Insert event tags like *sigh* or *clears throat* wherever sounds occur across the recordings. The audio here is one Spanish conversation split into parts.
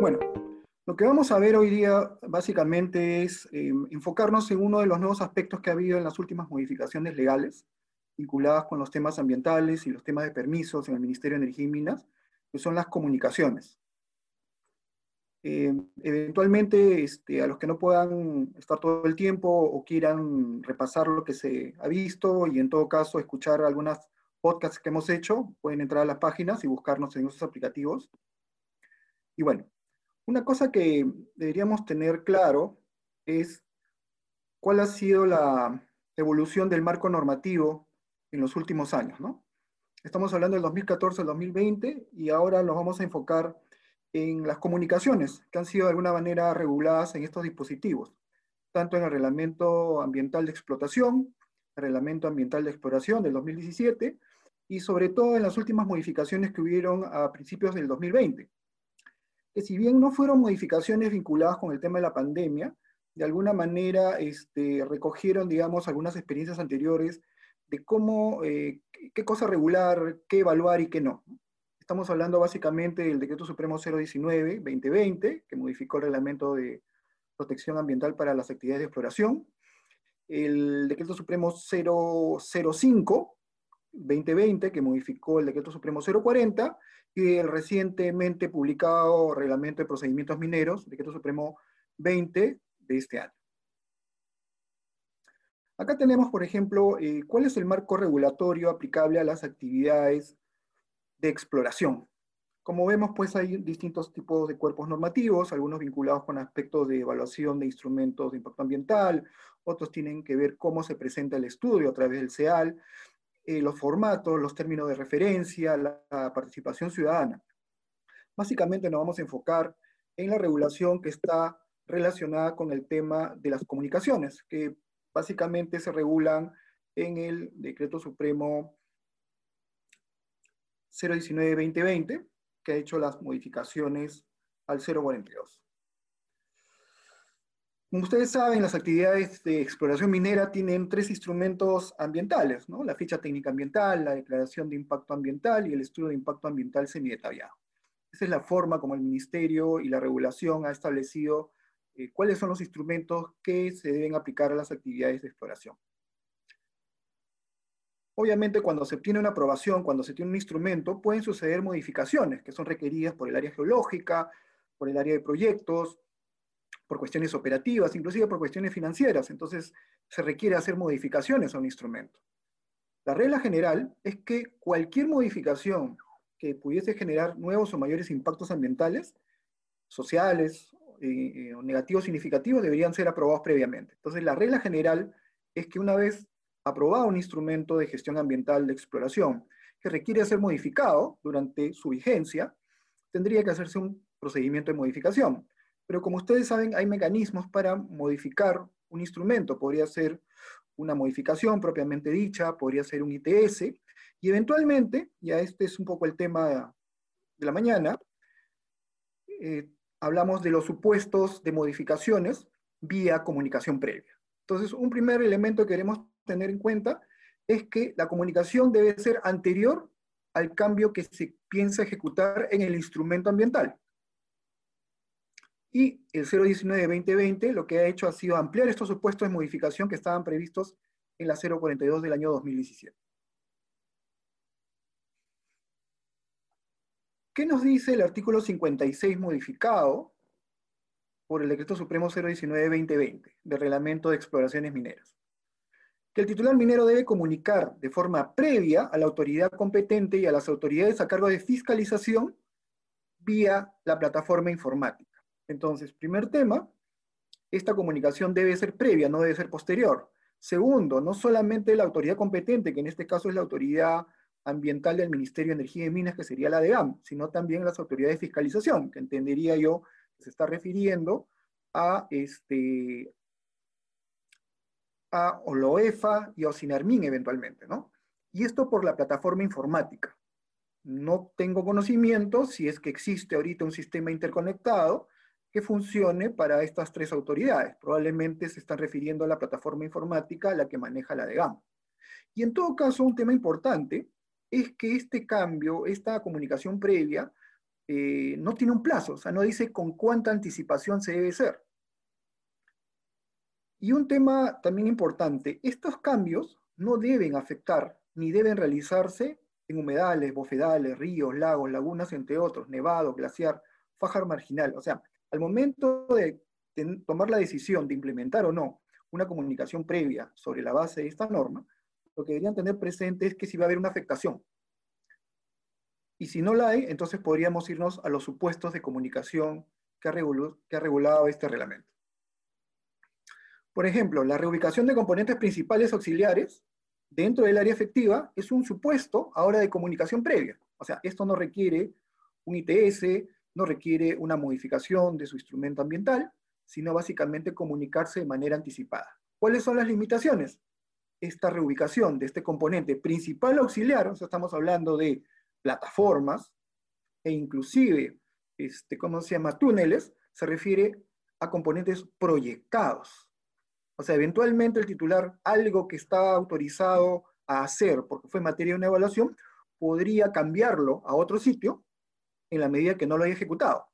Bueno, lo que vamos a ver hoy día básicamente es eh, enfocarnos en uno de los nuevos aspectos que ha habido en las últimas modificaciones legales vinculadas con los temas ambientales y los temas de permisos en el Ministerio de Energía y Minas, que son las comunicaciones. Eh, eventualmente, este, a los que no puedan estar todo el tiempo o quieran repasar lo que se ha visto y en todo caso escuchar algunas podcasts que hemos hecho, pueden entrar a las páginas y buscarnos en esos aplicativos. Y bueno, una cosa que deberíamos tener claro es cuál ha sido la evolución del marco normativo en los últimos años, ¿no? Estamos hablando del 2014 al 2020 y ahora nos vamos a enfocar en las comunicaciones que han sido de alguna manera reguladas en estos dispositivos, tanto en el Reglamento Ambiental de Explotación, el Reglamento Ambiental de Exploración del 2017 y sobre todo en las últimas modificaciones que hubieron a principios del 2020, que si bien no fueron modificaciones vinculadas con el tema de la pandemia, de alguna manera este, recogieron, digamos, algunas experiencias anteriores de cómo, eh, qué cosa regular, qué evaluar y qué no. Estamos hablando básicamente del Decreto Supremo 019-2020, que modificó el Reglamento de Protección Ambiental para las Actividades de Exploración, el Decreto Supremo 005 2020, que modificó el Decreto Supremo 040, y el recientemente publicado Reglamento de Procedimientos Mineros, Decreto Supremo 20 de este año. Acá tenemos, por ejemplo, eh, cuál es el marco regulatorio aplicable a las actividades de exploración. Como vemos, pues hay distintos tipos de cuerpos normativos, algunos vinculados con aspectos de evaluación de instrumentos de impacto ambiental, otros tienen que ver cómo se presenta el estudio a través del CEAL, eh, los formatos, los términos de referencia, la, participación ciudadana. Básicamente nos vamos a enfocar en la regulación que está relacionada con el tema de las comunicaciones, que básicamente se regulan en el Decreto Supremo 019-2020, que ha hecho las modificaciones al 042. Como ustedes saben, las actividades de exploración minera tienen tres instrumentos ambientales, ¿no? La ficha técnica ambiental, la declaración de impacto ambiental y el estudio de impacto ambiental semidetallado. Esa es la forma como el Ministerio y la regulación ha establecido eh, cuáles son los instrumentos que se deben aplicar a las actividades de exploración. Obviamente, cuando se obtiene una aprobación, cuando se tiene un instrumento, pueden suceder modificaciones que son requeridas por el área geológica, por el área de proyectos, por cuestiones operativas, inclusive por cuestiones financieras. Entonces, se requiere hacer modificaciones a un instrumento. La regla general es que cualquier modificación que pudiese generar nuevos o mayores impactos ambientales, sociales eh, eh, o negativos significativos deberían ser aprobados previamente. Entonces, la regla general es que una vez aprobado un instrumento de gestión ambiental de exploración que requiere ser modificado durante su vigencia, tendría que hacerse un procedimiento de modificación. Pero como ustedes saben, hay mecanismos para modificar un instrumento. Podría ser una modificación propiamente dicha, podría ser un ITS, y eventualmente, ya este es un poco el tema de la mañana, eh, hablamos de los supuestos de modificaciones vía comunicación previa. Entonces, un primer elemento que queremos tener en cuenta es que la comunicación debe ser anterior al cambio que se piensa ejecutar en el instrumento ambiental. Y el 019-2020 lo que ha hecho ha sido ampliar estos supuestos de modificación que estaban previstos en la 042 del año 2017. ¿Qué nos dice el artículo 56 modificado por el Decreto Supremo 019-2020 del Reglamento de Exploraciones Mineras? Que el titular minero debe comunicar de forma previa a la autoridad competente y a las autoridades a cargo de fiscalización vía la plataforma informática. Entonces, primer tema, esta comunicación debe ser previa, no debe ser posterior. Segundo, no solamente la autoridad competente, que en este caso es la autoridad ambiental del Ministerio de Energía y Minas, que sería la DEAM, sino también las autoridades de fiscalización, que entendería yo que se está refiriendo a, este, a OLOEFA y a OSINARMIN eventualmente, ¿no? Y esto por la plataforma informática. No tengo conocimiento si es que existe ahorita un sistema interconectado que funcione para estas tres autoridades. Probablemente se están refiriendo a la plataforma informática a la que maneja la DEGAM. Y en todo caso, un tema importante es que este cambio, esta comunicación previa, eh, no tiene un plazo, o sea, no dice con cuánta anticipación se debe ser. Y un tema también importante, estos cambios no deben afectar ni deben realizarse en humedales, bofedales, ríos, lagos, lagunas, entre otros, nevado, glaciar, fajar marginal. O sea, al momento de tomar la decisión de implementar o no una comunicación previa sobre la base de esta norma, lo que deberían tener presente es que si va a haber una afectación. Y si no la hay, entonces podríamos irnos a los supuestos de comunicación que ha, que ha regulado este reglamento. Por ejemplo, la reubicación de componentes principales auxiliares dentro del área efectiva es un supuesto ahora de comunicación previa. O sea, esto no requiere un ITS, no requiere una modificación de su instrumento ambiental, sino básicamente comunicarse de manera anticipada. ¿Cuáles son las limitaciones? Esta reubicación de este componente principal auxiliar, o sea, estamos hablando de plataformas e inclusive, este, ¿cómo se llama?, túneles, se refiere a componentes proyectados. O sea, eventualmente el titular, algo que está autorizado a hacer porque fue materia de una evaluación, podría cambiarlo a otro sitio en la medida que no lo haya ejecutado,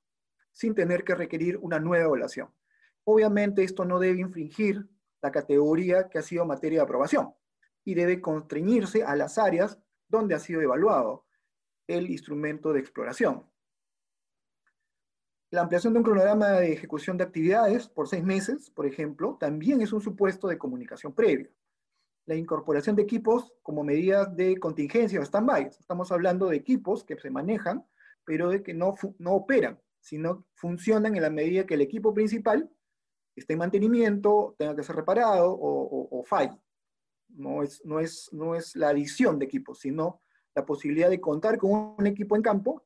sin tener que requerir una nueva evaluación. Obviamente esto no debe infringir la categoría que ha sido materia de aprobación y debe constreñirse a las áreas donde ha sido evaluado el instrumento de exploración. La ampliación de un cronograma de ejecución de actividades por seis meses, por ejemplo, también es un supuesto de comunicación previa. La incorporación de equipos como medidas de contingencia o stand-by. Estamos hablando de equipos que se manejan, pero de que no, no operan, sino funcionan en la medida que el equipo principal esté en mantenimiento, tenga que ser reparado o, o, falle. No es, no, es, no es la adición de equipos, sino la posibilidad de contar con un equipo en campo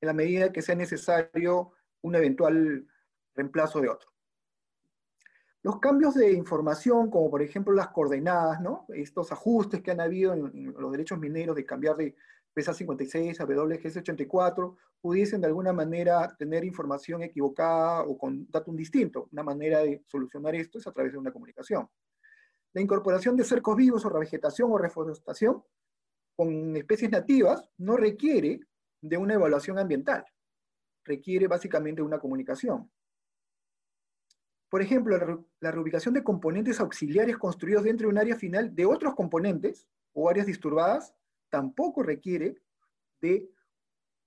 en la medida que sea necesario un eventual reemplazo de otro. Los cambios de información, como por ejemplo las coordenadas, ¿no? estos ajustes que han habido en, los derechos mineros de cambiar de PESA 56 a WGS 84, pudiesen de alguna manera tener información equivocada o con datum distinto. Una manera de solucionar esto es a través de una comunicación. La incorporación de cercos vivos o revegetación o reforestación con especies nativas no requiere de una evaluación ambiental, requiere básicamente una comunicación. Por ejemplo, la, reubicación de componentes auxiliares construidos dentro de un área final de otros componentes o áreas disturbadas tampoco requiere de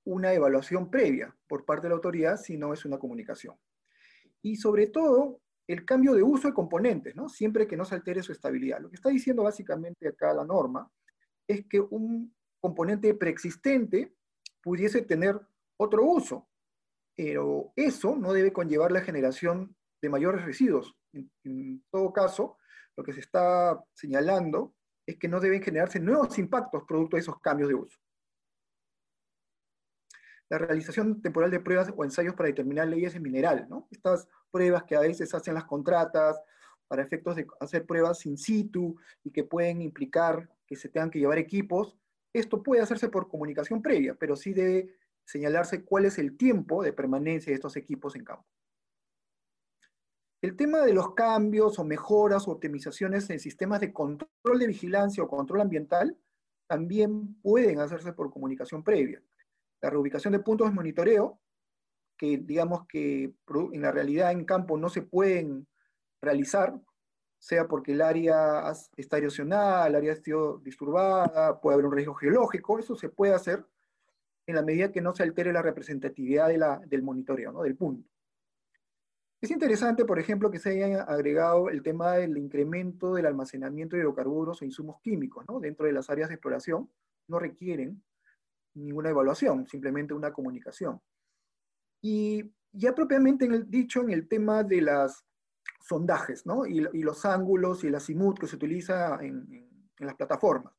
una evaluación previa por parte de la autoridad, si no es una comunicación. Y sobre todo, el cambio de uso de componentes, ¿no? siempre que no se altere su estabilidad. Lo que está diciendo básicamente acá la norma es que un componente preexistente pudiese tener otro uso, pero eso no debe conllevar la generación de mayores residuos. En, todo caso, lo que se está señalando es que no deben generarse nuevos impactos producto de esos cambios de uso. La realización temporal de pruebas o ensayos para determinar leyes en mineral, ¿no? Estas pruebas que a veces hacen las contratas para efectos de hacer pruebas in situ y que pueden implicar que se tengan que llevar equipos, esto puede hacerse por comunicación previa, pero sí debe señalarse cuál es el tiempo de permanencia de estos equipos en campo. El tema de los cambios o mejoras o optimizaciones en sistemas de control de vigilancia o control ambiental también pueden hacerse por comunicación previa. La reubicación de puntos de monitoreo, que digamos que en la realidad en campo no se pueden realizar, sea porque el área está erosionada, el área está disturbada, puede haber un riesgo geológico, eso se puede hacer en la medida que no se altere la representatividad del monitoreo, ¿no? del punto. Es interesante, por ejemplo, que se haya agregado el tema del incremento del almacenamiento de hidrocarburos o insumos químicos dentro de las áreas de exploración. No requieren ninguna evaluación, simplemente una comunicación. Y ya propiamente en dicho en el tema de las sondajes. Y, los ángulos y el azimut que se utiliza en, las plataformas.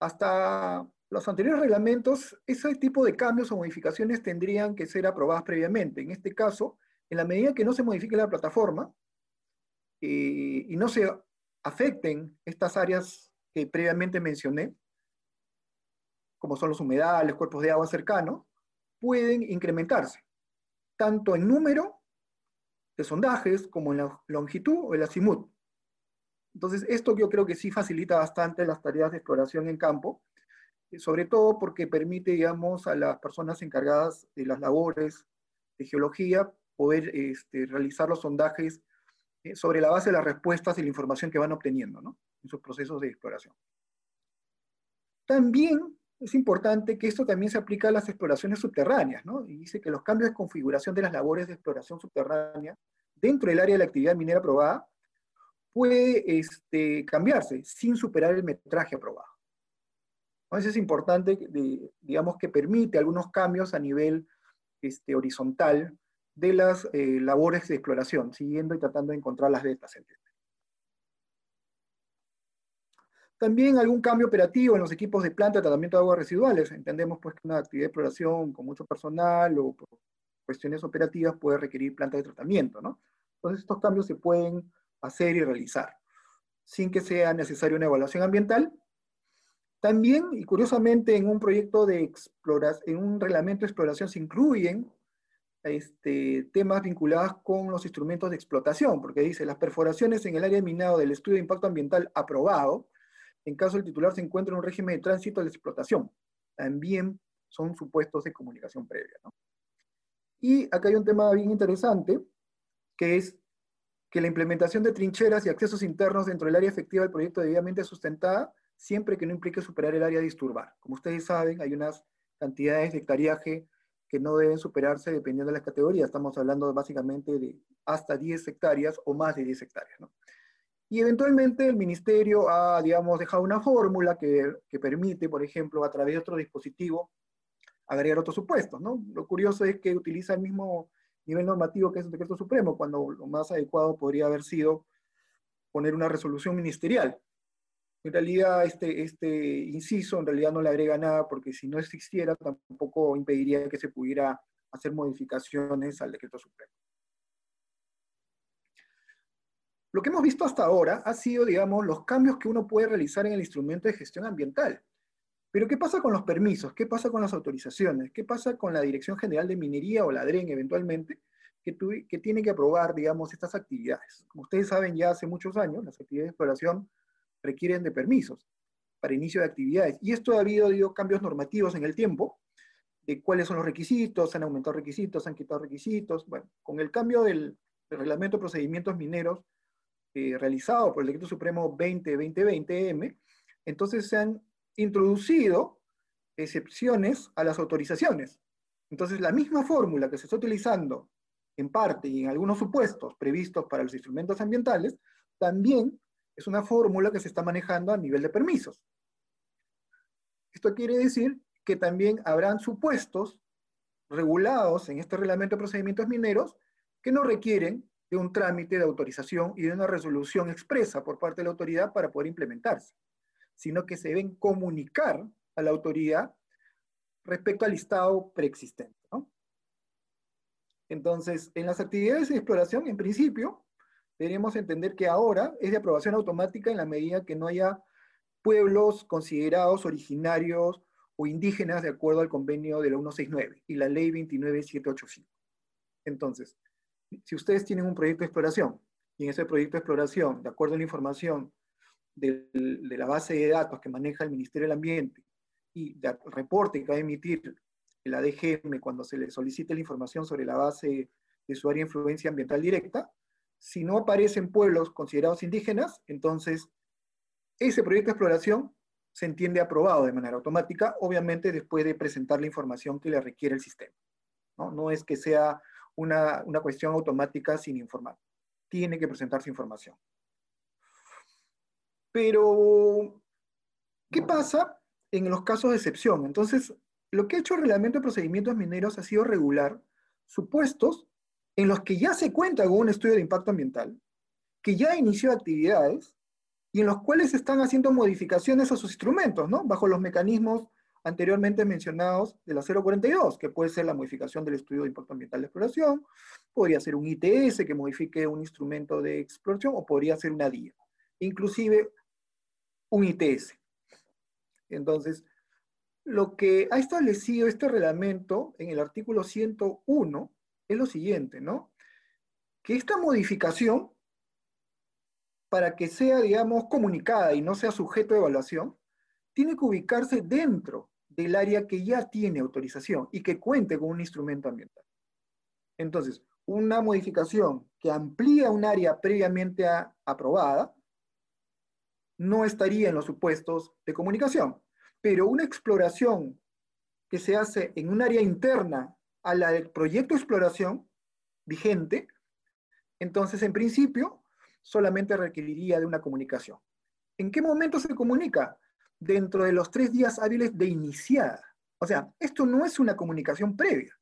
Hasta los anteriores reglamentos, ese tipo de cambios o modificaciones tendrían que ser aprobadas previamente. En este caso, en la medida que no se modifique la plataforma eh, y no se afecten estas áreas que previamente mencioné, como son los humedales, cuerpos de agua cercanos, pueden incrementarse, tanto en número de sondajes como en la longitud o el azimut. Entonces, esto yo creo que sí facilita bastante las tareas de exploración en campo, sobre todo porque permite, digamos, a las personas encargadas de las labores de geología poder este, realizar los sondajes eh, sobre la base de las respuestas y la información que van obteniendo en sus procesos de exploración. También es importante que esto también se aplica a las exploraciones subterráneas, ¿no? Y dice que los cambios de configuración de las labores de exploración subterránea dentro del área de la actividad minera aprobada puede este, cambiarse sin superar el metraje aprobado. Entonces es importante, digamos, que permite algunos cambios a nivel este, horizontal de las eh, labores de exploración, siguiendo y tratando de encontrar las vetas. También algún cambio operativo en los equipos de planta de tratamiento de aguas residuales. Entendemos pues que una actividad de exploración con mucho personal o por cuestiones operativas puede requerir planta de tratamiento, ¿no? Entonces estos cambios se pueden hacer y realizar sin que sea necesaria una evaluación ambiental. También, y curiosamente, en un proyecto de exploración, en un reglamento de exploración se incluyen este, temas vinculados con los instrumentos de explotación, porque dice, las perforaciones en el área minado del estudio de impacto ambiental aprobado, en caso el titular se encuentre en un régimen de tránsito de explotación, también son supuestos de comunicación previa. Y acá hay un tema bien interesante, que es que la implementación de trincheras y accesos internos dentro del área efectiva del proyecto debidamente sustentada, siempre que no implique superar el área a disturbar. Como ustedes saben, hay unas cantidades de hectariaje que no deben superarse dependiendo de las categorías. Estamos hablando básicamente de hasta 10 hectáreas o más de 10 hectáreas. Y eventualmente el ministerio ha, digamos, dejado una fórmula que, que, permite, por ejemplo, a través de otro dispositivo, agregar otros supuestos. ¿no? Lo curioso es que utiliza el mismo nivel normativo que es el decreto supremo, cuando lo más adecuado podría haber sido poner una resolución ministerial. En realidad, este, este inciso en realidad no le agrega nada porque si no existiera tampoco impediría que se pudiera hacer modificaciones al decreto supremo. Lo que hemos visto hasta ahora ha sido, digamos, los cambios que uno puede realizar en el instrumento de gestión ambiental. Pero ¿qué pasa con los permisos? ¿Qué pasa con las autorizaciones? ¿Qué pasa con la Dirección General de Minería o la DREN eventualmente, que, que tiene que aprobar, digamos, estas actividades? Como ustedes saben, ya hace muchos años, las actividades de exploración requieren de permisos para inicio de actividades. Y esto ha habido, cambios normativos en el tiempo, de cuáles son los requisitos, han aumentado requisitos, han quitado requisitos. Bueno, con el cambio del, reglamento de procedimientos mineros eh, realizado por el Decreto Supremo 20-2020M, entonces se han introducido excepciones a las autorizaciones. Entonces, la misma fórmula que se está utilizando en parte y en algunos supuestos previstos para los instrumentos ambientales, también es una fórmula que se está manejando a nivel de permisos. Esto quiere decir que también habrán supuestos regulados en este reglamento de procedimientos mineros que no requieren de un trámite de autorización y de una resolución expresa por parte de la autoridad para poder implementarse, sino que se deben comunicar a la autoridad respecto al listado preexistente. Entonces, en las actividades de exploración, en principio, deberíamos entender que ahora es de aprobación automática en la medida que no haya pueblos considerados originarios o indígenas de acuerdo al convenio de la 169 y la ley 29785. Entonces, si ustedes tienen un proyecto de exploración y en ese proyecto de exploración, de acuerdo a la información de, de la base de datos que maneja el Ministerio del Ambiente y del reporte que va a emitir el ADGM cuando se le solicite la información sobre la base de su área de influencia ambiental directa, si no aparecen pueblos considerados indígenas, entonces ese proyecto de exploración se entiende aprobado de manera automática, obviamente después de presentar la información que le requiere el sistema. No, no es que sea una, una cuestión automática sin informar. Tiene que presentarse información. Pero, ¿qué pasa en los casos de excepción? Entonces, lo que ha hecho el reglamento de procedimientos mineros ha sido regular supuestos en los que ya se cuenta con un estudio de impacto ambiental, que ya inició actividades y en los cuales están haciendo modificaciones a sus instrumentos, ¿no? Bajo los mecanismos anteriormente mencionados de la 042, que puede ser la modificación del estudio de impacto ambiental de exploración, podría ser un ITS que modifique un instrumento de exploración, o podría ser una DIA, inclusive un ITS. Entonces, lo que ha establecido este reglamento en el artículo 101 es lo siguiente, ¿no? Que esta modificación, para que sea, digamos, comunicada y no sea sujeto de evaluación, tiene que ubicarse dentro del área que ya tiene autorización y que cuente con un instrumento ambiental. Entonces, una modificación que amplía un área previamente aprobada no estaría en los supuestos de comunicación, pero una exploración que se hace en un área interna a la del proyecto de exploración vigente, entonces en principio solamente requeriría de una comunicación. ¿En qué momento se comunica? Dentro de los tres días hábiles de iniciada. O sea, esto no es una comunicación previa,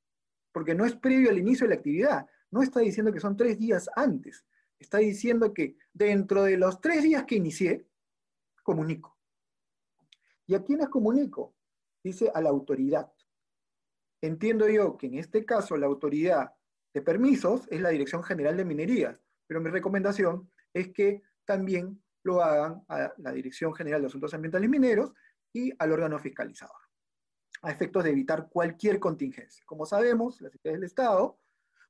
porque no es previo al inicio de la actividad. No está diciendo que son tres días antes. Está diciendo que dentro de los tres días que inicié, comunico. ¿Y a quiénes comunico? Dice a la autoridad. Entiendo yo que en este caso la autoridad de permisos es la Dirección General de Minería, pero mi recomendación es que también lo hagan a la Dirección General de Asuntos Ambientales Mineros y al órgano fiscalizador, a efectos de evitar cualquier contingencia. Como sabemos, las entidades del Estado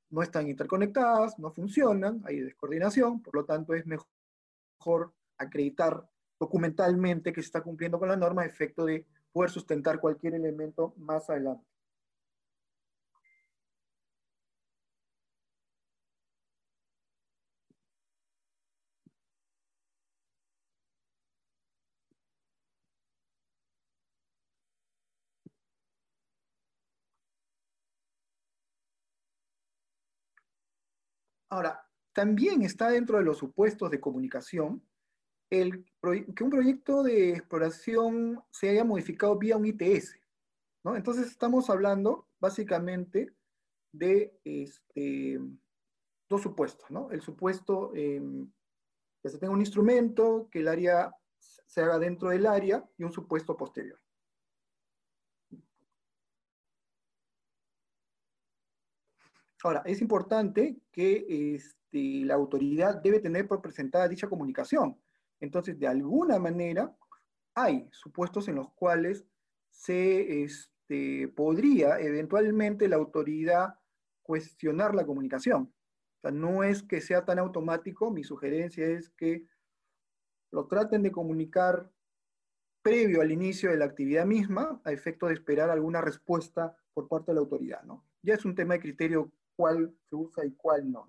no están interconectadas, no funcionan, hay descoordinación, por lo tanto es mejor acreditar documentalmente que se está cumpliendo con la norma a efecto de poder sustentar cualquier elemento más adelante. Ahora, también está dentro de los supuestos de comunicación el, que un proyecto de exploración se haya modificado vía un ITS. ¿no? Entonces estamos hablando básicamente de este, dos supuestos. ¿no? El supuesto em, que se tenga un instrumento, que el área se haga dentro del área y un supuesto posterior. Ahora, es importante que este, la autoridad debe tener por presentada dicha comunicación. Entonces, de alguna manera, hay supuestos en los cuales se este, podría eventualmente la autoridad cuestionar la comunicación. O sea, no es que sea tan automático, mi sugerencia es que lo traten de comunicar previo al inicio de la actividad misma, a efecto de esperar alguna respuesta por parte de la autoridad. Ya es un tema de criterio cuál se usa y cuál no.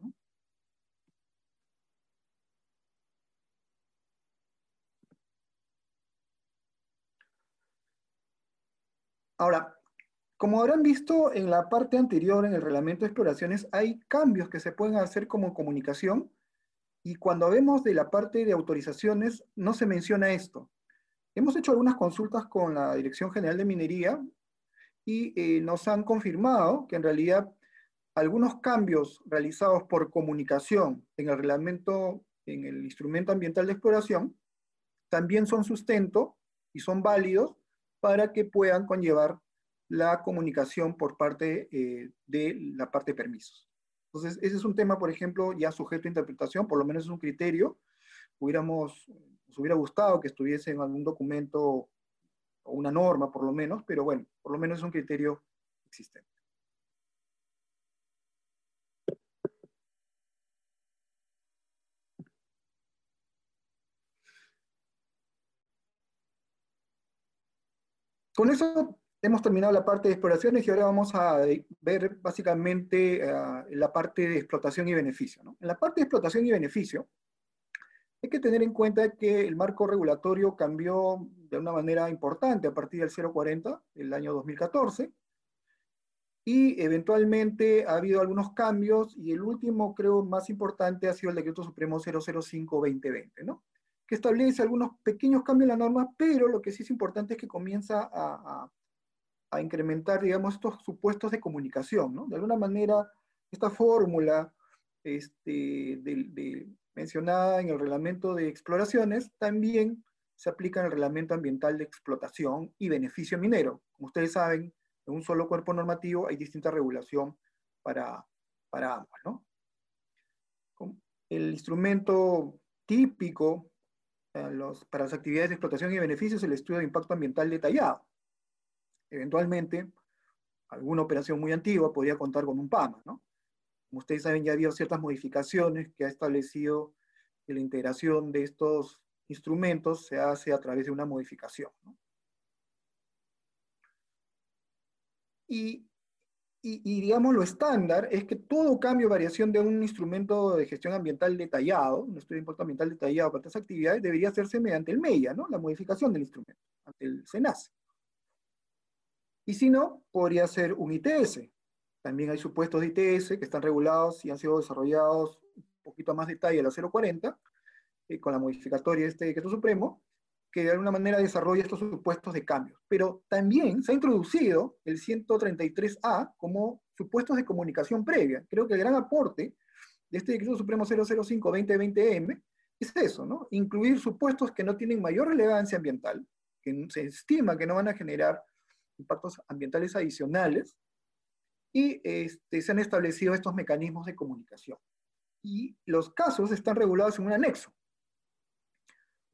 Ahora, como habrán visto en la parte anterior, en el reglamento de exploraciones, hay cambios que se pueden hacer como comunicación y cuando vemos de la parte de autorizaciones, no se menciona esto. Hemos hecho algunas consultas con la Dirección General de Minería y eh, nos han confirmado que en realidad algunos cambios realizados por comunicación en el reglamento, en el instrumento ambiental de exploración, también son sustento y son válidos para que puedan conllevar la comunicación por parte eh, de la parte de permisos. Entonces, ese es un tema, por ejemplo, ya sujeto a interpretación, por lo menos es un criterio. Hubiéramos, nos hubiera gustado que estuviese en algún documento o una norma, por lo menos, pero bueno, por lo menos es un criterio existente. Con eso hemos terminado la parte de exploraciones y ahora vamos a ver básicamente eh, la parte de explotación y beneficio. En la parte de explotación y beneficio, hay que tener en cuenta que el marco regulatorio cambió de una manera importante a partir del 040 del año 2014 y eventualmente ha habido algunos cambios y el último, creo, más importante ha sido el Decreto Supremo 005-2020, ¿no? Que establece algunos pequeños cambios en la norma, pero lo que sí es importante es que comienza a, incrementar, digamos, estos supuestos de comunicación, ¿no? De alguna manera, esta fórmula este, mencionada en el reglamento de exploraciones también se aplica en el reglamento ambiental de explotación y beneficio minero. Como ustedes saben, en un solo cuerpo normativo hay distinta regulación para, para ambos, ¿no? El instrumento típico eh, para las actividades de explotación y beneficios el estudio de impacto ambiental detallado. Eventualmente, alguna operación muy antigua podría contar con un PAMA. Como ustedes saben, ya ha habido ciertas modificaciones que ha establecido que la integración de estos instrumentos se hace a través de una modificación. Y y, digamos, lo estándar es que todo cambio o variación de un instrumento de gestión ambiental detallado, un estudio de impacto ambiental detallado para estas actividades, debería hacerse mediante el MEIA, ¿no? La modificación del instrumento, ante el SENACE. Y si no, podría ser un ITS. También hay supuestos de ITS que están regulados y han sido desarrollados un poquito más detalle a la 040, eh, con la modificatoria de este decreto supremo, que de alguna manera desarrolla estos supuestos de cambios. Pero también se ha introducido el 133A como supuestos de comunicación previa. Creo que el gran aporte de este decreto supremo 005-2020M es eso, ¿no? Incluir supuestos que no tienen mayor relevancia ambiental, que se estima que no van a generar impactos ambientales adicionales, y este, se han establecido estos mecanismos de comunicación. Y los casos están regulados en un anexo.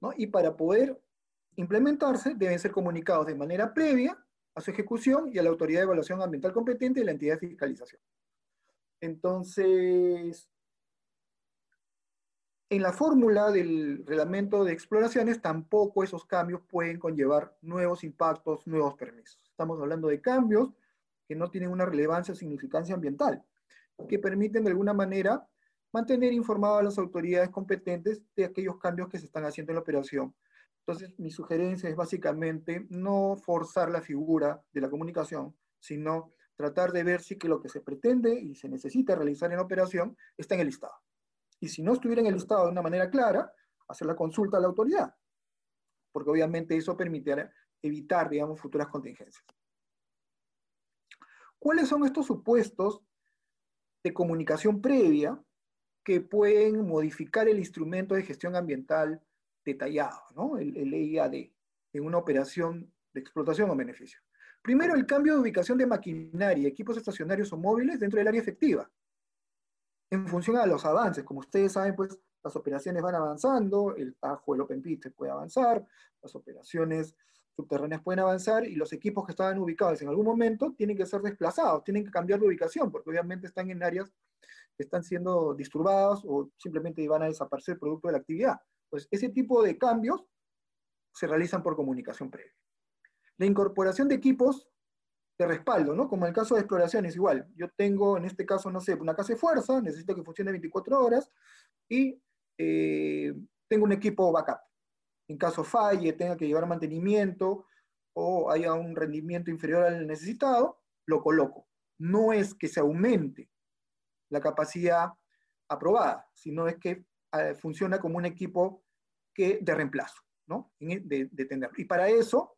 ¿no? Y para poder implementarse deben ser comunicados de manera previa a su ejecución y a la autoridad de evaluación ambiental competente y la entidad de fiscalización. Entonces, en la fórmula del reglamento de exploraciones tampoco esos cambios pueden conllevar nuevos impactos, nuevos permisos. Estamos hablando de cambios que no tienen una relevancia o significancia ambiental, que permiten de alguna manera mantener informadas a las autoridades competentes de aquellos cambios que se están haciendo en la operación entonces, mi sugerencia es básicamente no forzar la figura de la comunicación, sino tratar de ver si que lo que se pretende y se necesita realizar en operación está en el listado. Y si no estuviera en el listado de una manera clara, hacer la consulta a la autoridad, porque obviamente eso permitirá evitar, digamos, futuras contingencias. ¿Cuáles son estos supuestos de comunicación previa que pueden modificar el instrumento de gestión ambiental detallado, ¿no? el, el EIAD, en una operación de explotación o beneficio. Primero, el cambio de ubicación de maquinaria, equipos estacionarios o móviles dentro del área efectiva. En función a los avances, como ustedes saben, pues las operaciones van avanzando, el Tajo, el Open Pit puede avanzar, las operaciones subterráneas pueden avanzar y los equipos que estaban ubicados en algún momento tienen que ser desplazados, tienen que cambiar de ubicación, porque obviamente están en áreas que están siendo disturbadas o simplemente van a desaparecer producto de la actividad. Pues ese tipo de cambios se realizan por comunicación previa. La incorporación de equipos de respaldo, ¿no? Como el caso de exploraciones, igual. Yo tengo, en este caso, no sé, una casa de fuerza, necesito que funcione 24 horas y eh, tengo un equipo backup. En caso falle, tenga que llevar mantenimiento o haya un rendimiento inferior al necesitado, lo coloco. No es que se aumente la capacidad aprobada, sino es que eh, funciona como un equipo que, de reemplazo, ¿no? E, de, de Y para eso,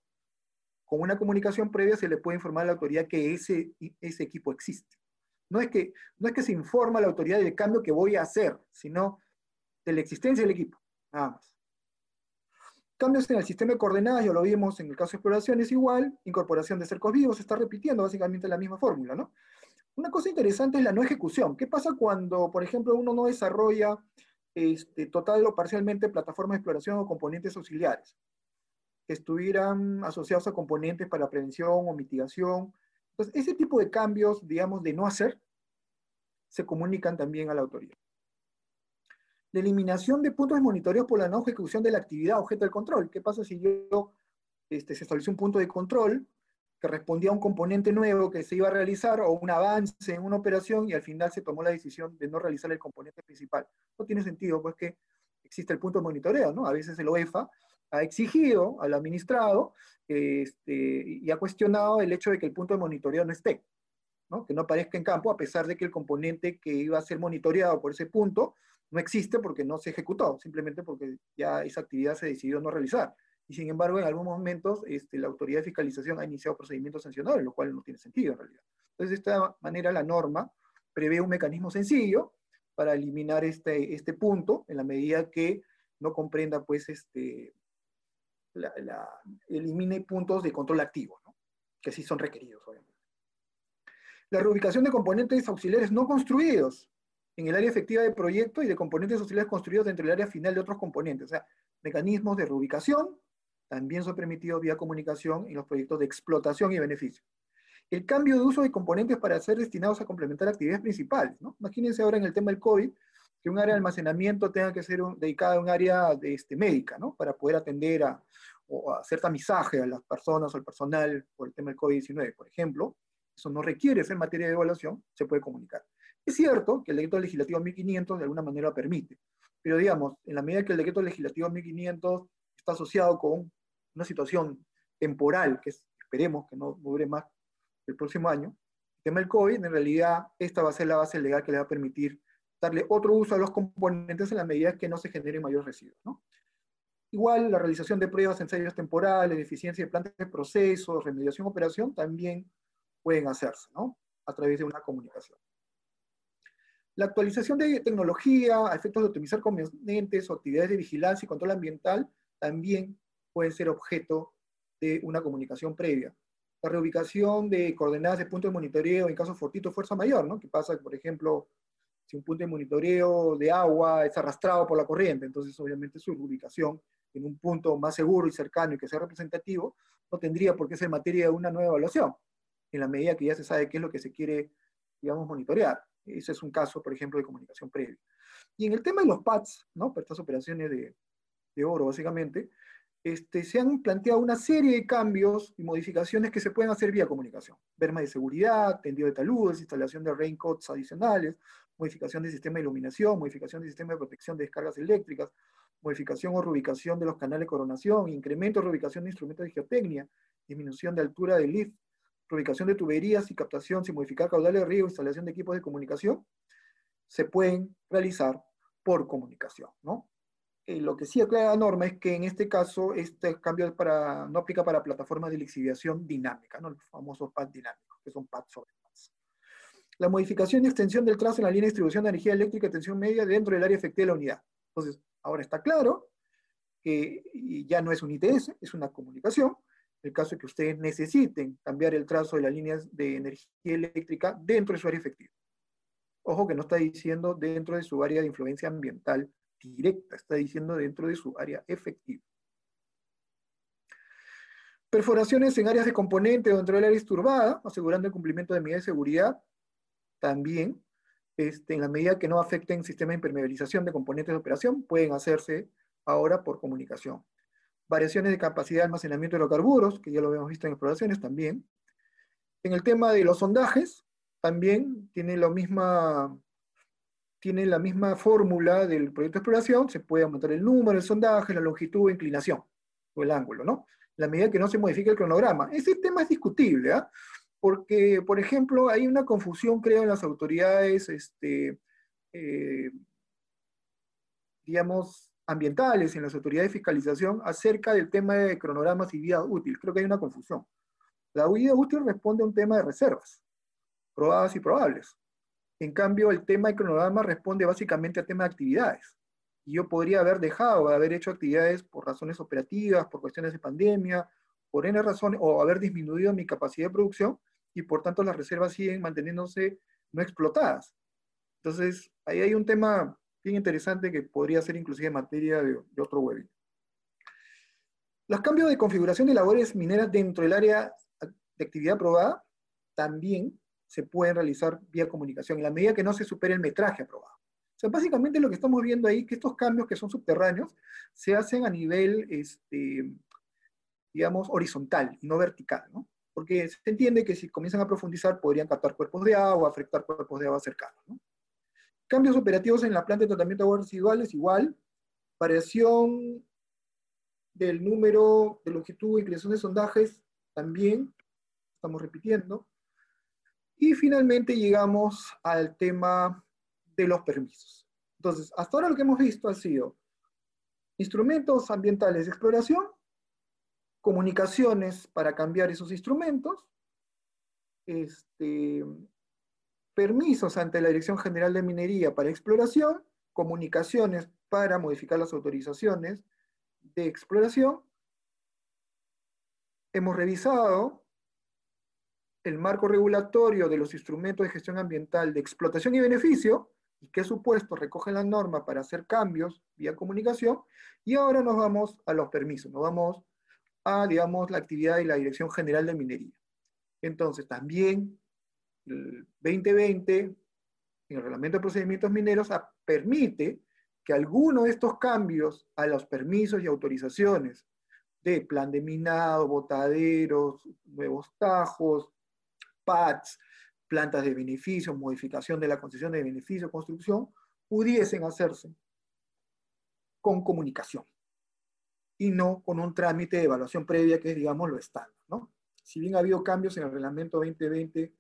con una comunicación previa se le puede informar a la autoridad que ese, ese equipo existe. No es, que, no es que se informa a la autoridad del cambio que voy a hacer, sino de la existencia del equipo, nada más. Cambios en el sistema de coordenadas, ya lo vimos en el caso de exploraciones igual, incorporación de cercos vivos, está repitiendo básicamente la misma fórmula, ¿no? Una cosa interesante es la no ejecución. ¿Qué pasa cuando, por ejemplo, uno no desarrolla este, total o parcialmente plataformas de exploración o componentes auxiliares que estuvieran asociados a componentes para prevención o mitigación. Entonces, ese tipo de cambios, digamos, de no hacer, se comunican también a la autoridad. La eliminación de puntos de monitoreo por la no ejecución de la actividad objeto del control. ¿Qué pasa si yo este, se estableció un punto de control que respondía a un componente nuevo que se iba a realizar o un avance en una operación y al final se tomó la decisión de no realizar el componente principal. No tiene sentido, pues que existe el punto de monitoreo, ¿no? A veces el OEFA ha exigido al administrado este, y ha cuestionado el hecho de que el punto de monitoreo no esté, ¿no? que no aparezca en campo, a pesar de que el componente que iba a ser monitoreado por ese punto no existe porque no se ejecutó, simplemente porque ya esa actividad se decidió no realizar y sin embargo en algunos momentos este, la autoridad de fiscalización ha iniciado procedimientos sancionadores, lo cual no tiene sentido en realidad. Entonces, de esta manera la norma prevé un mecanismo sencillo para eliminar este, este punto en la medida que no comprenda, pues, este, la, elimine puntos de control activo, ¿no? que sí son requeridos, obviamente. La reubicación de componentes auxiliares no construidos en el área efectiva del proyecto y de componentes auxiliares construidos dentro del área final de otros componentes, o sea, mecanismos de reubicación también son permitidos vía comunicación en los proyectos de explotación y beneficio. El cambio de uso de componentes para ser destinados a complementar actividades principales. ¿no? Imagínense ahora en el tema del COVID, que un área de almacenamiento tenga que ser dedicada a un área de, este, médica, para poder atender a, o hacer tamizaje a las personas o al personal por el tema del COVID-19, por ejemplo. eso no requiere ser materia de evaluación, se puede comunicar. Es cierto que el decreto legislativo 1500 de alguna manera permite, pero digamos, en la medida que el decreto legislativo 1500 está asociado con una situación temporal, que esperemos que no dure más el próximo año, el tema del COVID, en realidad esta va a ser la base legal que le va a permitir darle otro uso a los componentes en la medida que no se generen mayores residuos. ¿no? Igual, la realización de pruebas, ensayos temporales, eficiencia de plantas de procesos, remediación, operación, también pueden hacerse, ¿no? A través de una comunicación. La actualización de tecnología a efectos de optimizar componentes o actividades de vigilancia y control ambiental también pueden ser objeto de una comunicación previa. La reubicación de coordenadas de punto de monitoreo en caso fortito fuerza mayor, ¿no? Que pasa, por ejemplo, si un punto de monitoreo de agua es arrastrado por la corriente, entonces obviamente su reubicación en un punto más seguro y cercano y que sea representativo, no tendría por qué ser materia de una nueva evaluación, en la medida que ya se sabe qué es lo que se quiere, digamos, monitorear. Ese es un caso, por ejemplo, de comunicación previa. Y en el tema de los PADs, ¿no? Para estas operaciones de, de oro, básicamente, este, se han planteado una serie de cambios y modificaciones que se pueden hacer vía comunicación. Verma de seguridad, tendido de taludes, instalación de raincoats adicionales, modificación del sistema de iluminación, modificación del sistema de protección de descargas eléctricas, modificación o reubicación de los canales de coronación, incremento o reubicación de instrumentos de geotecnia, disminución de altura del lift, reubicación de tuberías y captación sin modificar caudales de río, instalación de equipos de comunicación, se pueden realizar por comunicación. ¿no? Eh, lo que sí aclara la norma es que en este caso este cambio para, no aplica para plataformas de lixiviación dinámica, ¿no? los famosos pads dinámicos, que son pads sobre pads. La modificación y extensión del trazo en la línea de distribución de energía eléctrica de tensión media dentro del área efectiva de la unidad. Entonces, ahora está claro que ya no es un ITS, es una comunicación. En el caso de que ustedes necesiten cambiar el trazo de las líneas de energía eléctrica dentro de su área efectiva. Ojo que no está diciendo dentro de su área de influencia ambiental directa, está diciendo dentro de su área efectiva. Perforaciones en áreas de componente o dentro del área esturbada, asegurando el cumplimiento de medidas de seguridad, también este, en la medida que no afecten sistemas de impermeabilización de componentes de operación, pueden hacerse ahora por comunicación. Variaciones de capacidad de almacenamiento de los carburos, que ya lo habíamos visto en exploraciones también. En el tema de los sondajes, también tiene la misma, tiene la misma fórmula del proyecto de exploración, se puede aumentar el número, el sondaje, la longitud inclinación, o el ángulo, ¿no? La medida que no se modifique el cronograma. Ese tema es discutible, ¿ah? porque, por ejemplo, hay una confusión, creo, en las autoridades, este, eh, digamos, ambientales, en las autoridades de fiscalización, acerca del tema de cronogramas y vida útil. Creo que hay una confusión. La vida útil responde a un tema de reservas, probadas y probables. En cambio, el tema de cronograma responde básicamente a tema de actividades. Y yo podría haber dejado de haber hecho actividades por razones operativas, por cuestiones de pandemia, por N razones, o haber disminuido mi capacidad de producción, y por tanto las reservas siguen manteniéndose no explotadas. Entonces, ahí hay un tema bien interesante que podría ser inclusive materia de, otro webinar. Los cambios de configuración de labores mineras dentro del área de actividad aprobada también se pueden realizar vía comunicación, en la medida que no se supere el metraje aprobado. O sea, básicamente lo que estamos viendo ahí, que estos cambios que son subterráneos, se hacen a nivel, este, digamos, horizontal y no vertical, ¿no? porque se entiende que si comienzan a profundizar podrían captar cuerpos de agua, afectar cuerpos de agua cercanos. Cambios operativos en la planta de tratamiento de aguas residuales, igual. Variación del número de longitud y creación de sondajes, también, estamos repitiendo. Y finalmente llegamos al tema de los permisos. Entonces, hasta ahora lo que hemos visto ha sido instrumentos ambientales de exploración, comunicaciones para cambiar esos instrumentos, este, permisos ante la Dirección General de Minería para exploración, comunicaciones para modificar las autorizaciones de exploración. Hemos revisado el marco regulatorio de los instrumentos de gestión ambiental de explotación y beneficio, y qué supuesto recoge la norma para hacer cambios vía comunicación, y ahora nos vamos a los permisos, nos vamos a, digamos, la actividad y la Dirección General de Minería. Entonces, también el 2020, en el Reglamento de Procedimientos Mineros, permite que alguno de estos cambios a los permisos y autorizaciones de plan de minado, botaderos, nuevos tajos, PADs, plantas de beneficio, modificación de la concesión de beneficio, construcción, pudiesen hacerse con comunicación y no con un trámite de evaluación previa que es, digamos, lo estándar, ¿no? Si bien ha habido cambios en el reglamento 2020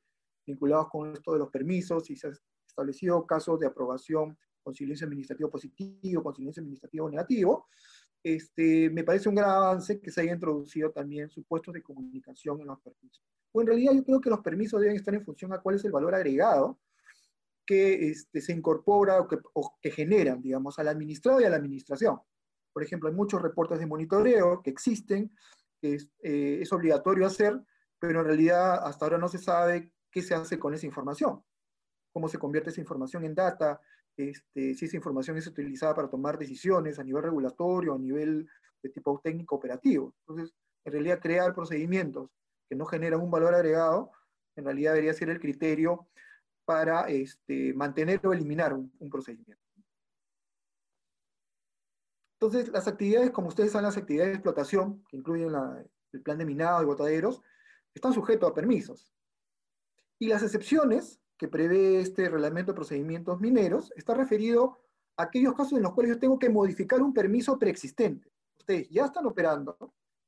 vinculados con esto de los permisos y se han establecido casos de aprobación con silencio administrativo positivo, con silencio administrativo negativo, este, me parece un gran avance que se haya introducido también supuestos de comunicación en los permisos. O en realidad yo creo que los permisos deben estar en función a cuál es el valor agregado que este, se incorpora o que, generan, digamos, al administrado y a la administración. Por ejemplo, hay muchos reportes de monitoreo que existen, que es, eh, es obligatorio hacer, pero en realidad hasta ahora no se sabe qué se hace con esa información, cómo se convierte esa información en data, este, si esa información es utilizada para tomar decisiones a nivel regulatorio, a nivel de tipo técnico operativo. Entonces, en realidad crear procedimientos que no generan un valor agregado, en realidad debería ser el criterio para este, mantener o eliminar un, un, procedimiento. Entonces, las actividades, como ustedes saben, las actividades de explotación, que incluyen la, el plan de minado y botaderos, están sujetos a permisos. Y las excepciones que prevé este reglamento de procedimientos mineros está referido a aquellos casos en los cuales yo tengo que modificar un permiso preexistente. Ustedes ya están operando,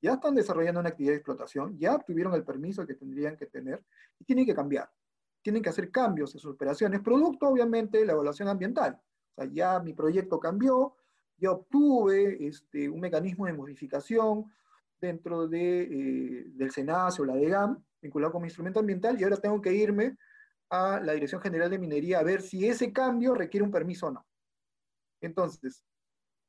ya están desarrollando una actividad de explotación, ya obtuvieron el permiso que tendrían que tener y tienen que cambiar. Tienen que hacer cambios en sus operaciones, producto obviamente de la evaluación ambiental. O sea, ya mi proyecto cambió, ya obtuve este, un mecanismo de modificación dentro de, eh, del SENACE o la DEGAM, vinculado con mi instrumento ambiental, y ahora tengo que irme a la Dirección General de Minería a ver si ese cambio requiere un permiso o no. Entonces,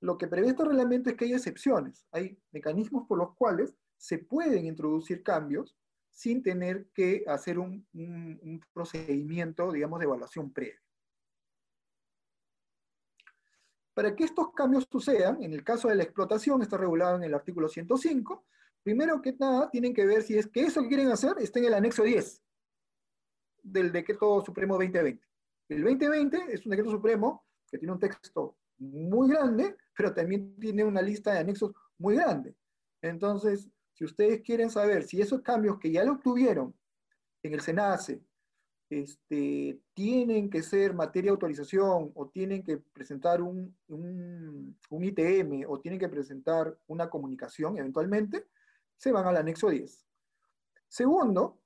lo que prevé este reglamento es que hay excepciones, hay mecanismos por los cuales se pueden introducir cambios sin tener que hacer un, procedimiento, digamos, de evaluación previa. Para que estos cambios sucedan, en el caso de la explotación, está regulado en el artículo 105, primero que nada tienen que ver si es que eso que quieren hacer está en el anexo 10 del decreto supremo 2020. El 2020 es un decreto supremo que tiene un texto muy grande, pero también tiene una lista de anexos muy grande. Entonces, si ustedes quieren saber si esos cambios que ya lo obtuvieron en el SENACE este, tienen que ser materia de autorización o tienen que presentar un, un, un ITM o tienen que presentar una comunicación eventualmente, se van al anexo 10. Segundo,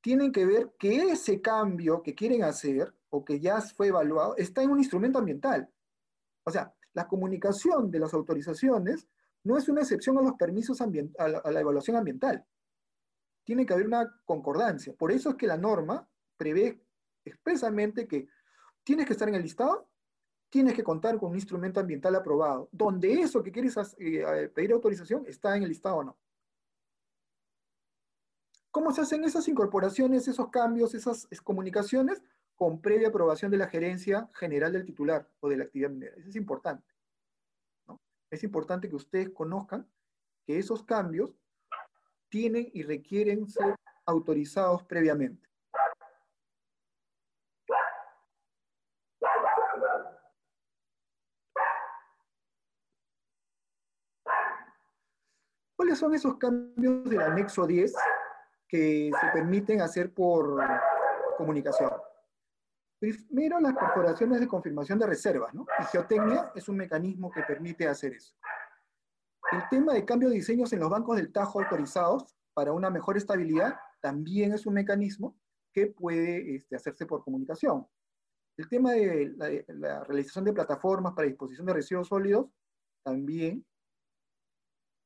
tienen que ver que ese cambio que quieren hacer o que ya fue evaluado está en un instrumento ambiental. O sea, la comunicación de las autorizaciones no es una excepción a los permisos a la, a la evaluación ambiental. Tiene que haber una concordancia. Por eso es que la norma prevé expresamente que tienes que estar en el listado, tienes que contar con un instrumento ambiental aprobado, donde eso que quieres eh, pedir autorización está en el listado o no. ¿Cómo se hacen esas incorporaciones, esos cambios, esas comunicaciones? Con previa aprobación de la gerencia general del titular o de la actividad minera. Eso es importante. Es importante que ustedes conozcan que esos cambios tienen y requieren ser autorizados previamente. ¿Cuáles son esos cambios del anexo 10 que se permiten hacer por comunicación. Primero, las corporaciones de confirmación de reservas, ¿no? Y geotecnia es un mecanismo que permite hacer eso. El tema de cambio de diseños en los bancos del Tajo autorizados para una mejor estabilidad también es un mecanismo que puede este, hacerse por comunicación. El tema de la, la realización de plataformas para disposición de residuos sólidos también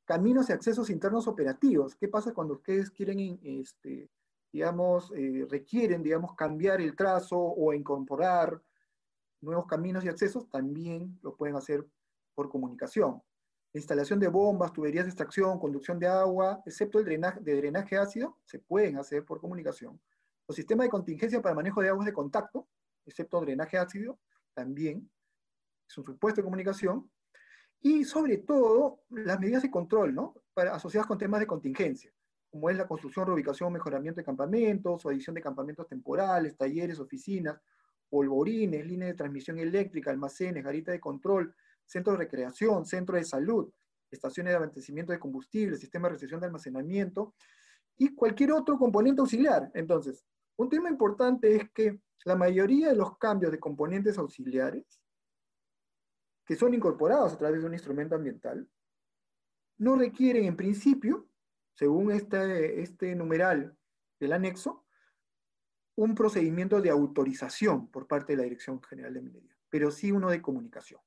caminos y accesos internos operativos. ¿Qué pasa cuando ustedes quieren, este, digamos, eh, requieren, digamos, cambiar el trazo o incorporar nuevos caminos y accesos? También lo pueden hacer por comunicación. instalación de bombas, tuberías de extracción, conducción de agua, excepto el drenaje, de drenaje ácido, se pueden hacer por comunicación. Los sistemas de contingencia para manejo de aguas de contacto, excepto drenaje ácido, también es un supuesto de comunicación, y sobre todo, las medidas de control, ¿no? Para, asociadas con temas de contingencia, como es la construcción, reubicación, mejoramiento de campamentos, o adición de campamentos temporales, talleres, oficinas, polvorines, líneas de transmisión eléctrica, almacenes, garita de control, centro de recreación, centro de salud, estaciones de abastecimiento de combustible, sistema de recepción de almacenamiento, y cualquier otro componente auxiliar. Entonces, Un tema importante es que la mayoría de los cambios de componentes auxiliares que son incorporados a través de un instrumento ambiental no requieren en principio, según este, este numeral del anexo, un procedimiento de autorización por parte de la Dirección General de Minería, pero sí uno de comunicación.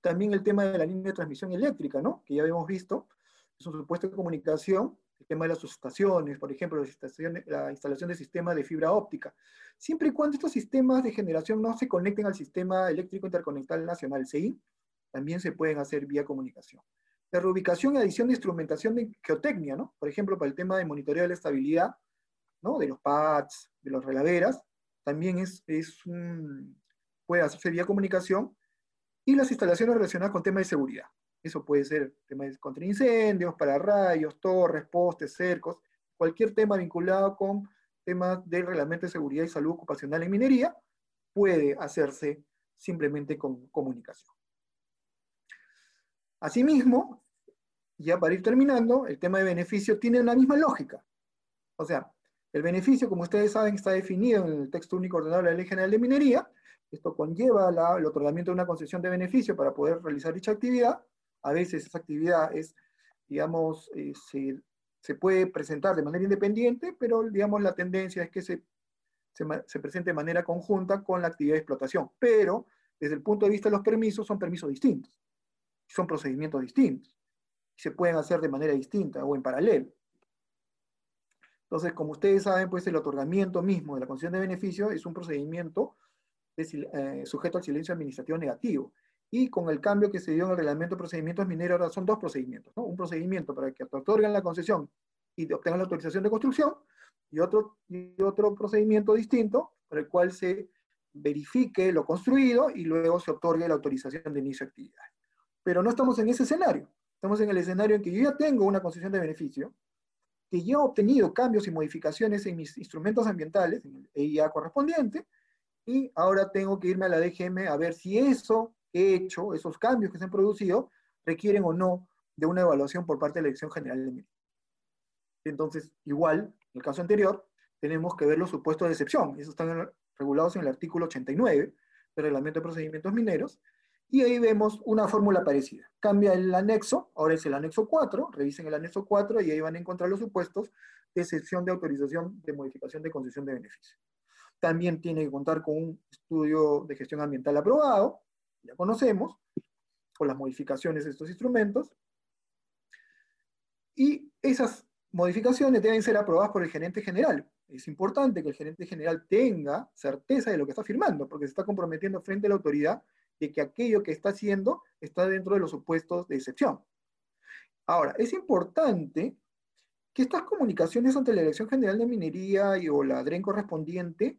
También el tema de la línea de transmisión eléctrica, ¿no? Que ya habíamos visto, es un supuesto de comunicación, el tema de las subestaciones, por ejemplo, la instalación de sistemas de fibra óptica, siempre y cuando estos sistemas de generación no se conecten al sistema eléctrico interconectal nacional, CI, también se pueden hacer vía comunicación. La reubicación y adición de instrumentación de geotecnia, ¿no? Por ejemplo, para el tema de monitoreo de la estabilidad, ¿no? De los pads, de las relaveras, también es, es un, puede hacerse vía comunicación. Y las instalaciones relacionadas con temas de seguridad. Eso puede ser temas contra incendios, para rayos, torres, postes, cercos, cualquier tema vinculado con temas de reglamento de seguridad y salud ocupacional en minería, puede hacerse simplemente con comunicación. Asimismo, ya para ir terminando, el tema de beneficio tiene una misma lógica. O sea, el beneficio, como ustedes saben, está definido en el texto único ordenado de la Ley General de Minería. Esto conlleva el otorgamiento de una concesión de beneficio para poder realizar dicha actividad. A veces esa actividad es, digamos, eh, se, se, puede presentar de manera independiente, pero, digamos, la tendencia es que se, se presente de manera conjunta con la actividad de explotación. Pero, desde el punto de vista de los permisos, son permisos distintos son procedimientos distintos. Se pueden hacer de manera distinta o en paralelo. Entonces, como ustedes saben, pues el otorgamiento mismo de la concesión de beneficio es un procedimiento eh, sujeto al silencio administrativo negativo. Y con el cambio que se dio en el reglamento de procedimientos mineros, ahora son dos procedimientos. Un procedimiento para que te otorguen la concesión y obtengan la autorización de construcción, y otro, y otro procedimiento distinto para el cual se verifique lo construido y luego se otorgue la autorización de inicio de actividad. Pero no estamos en ese escenario. Estamos en el escenario en que yo ya tengo una concesión de beneficio, que ya he obtenido cambios y modificaciones en mis instrumentos ambientales, en el EIA correspondiente, y ahora tengo que irme a la DGM a ver si eso que he hecho, esos cambios que se han producido, requieren o no de una evaluación por parte de la Dirección General de Minería. Entonces, igual, en el caso anterior, tenemos que ver los supuestos de excepción. Esos están regulados en el artículo 89 del Reglamento de Procedimientos Mineros, y ahí vemos una fórmula parecida. Cambia el anexo, ahora es el anexo 4, revisen el anexo 4 y ahí van a encontrar los supuestos de excepción de autorización de modificación de concesión de beneficio. También tiene que contar con un estudio de gestión ambiental aprobado, ya conocemos, con las modificaciones de estos instrumentos. Y esas modificaciones deben ser aprobadas por el gerente general. Es importante que el gerente general tenga certeza de lo que está firmando, porque se está comprometiendo frente a la autoridad de que aquello que está haciendo está dentro de los supuestos de excepción. Ahora, es importante que estas comunicaciones ante la Dirección General de Minería y, o la DREN correspondiente,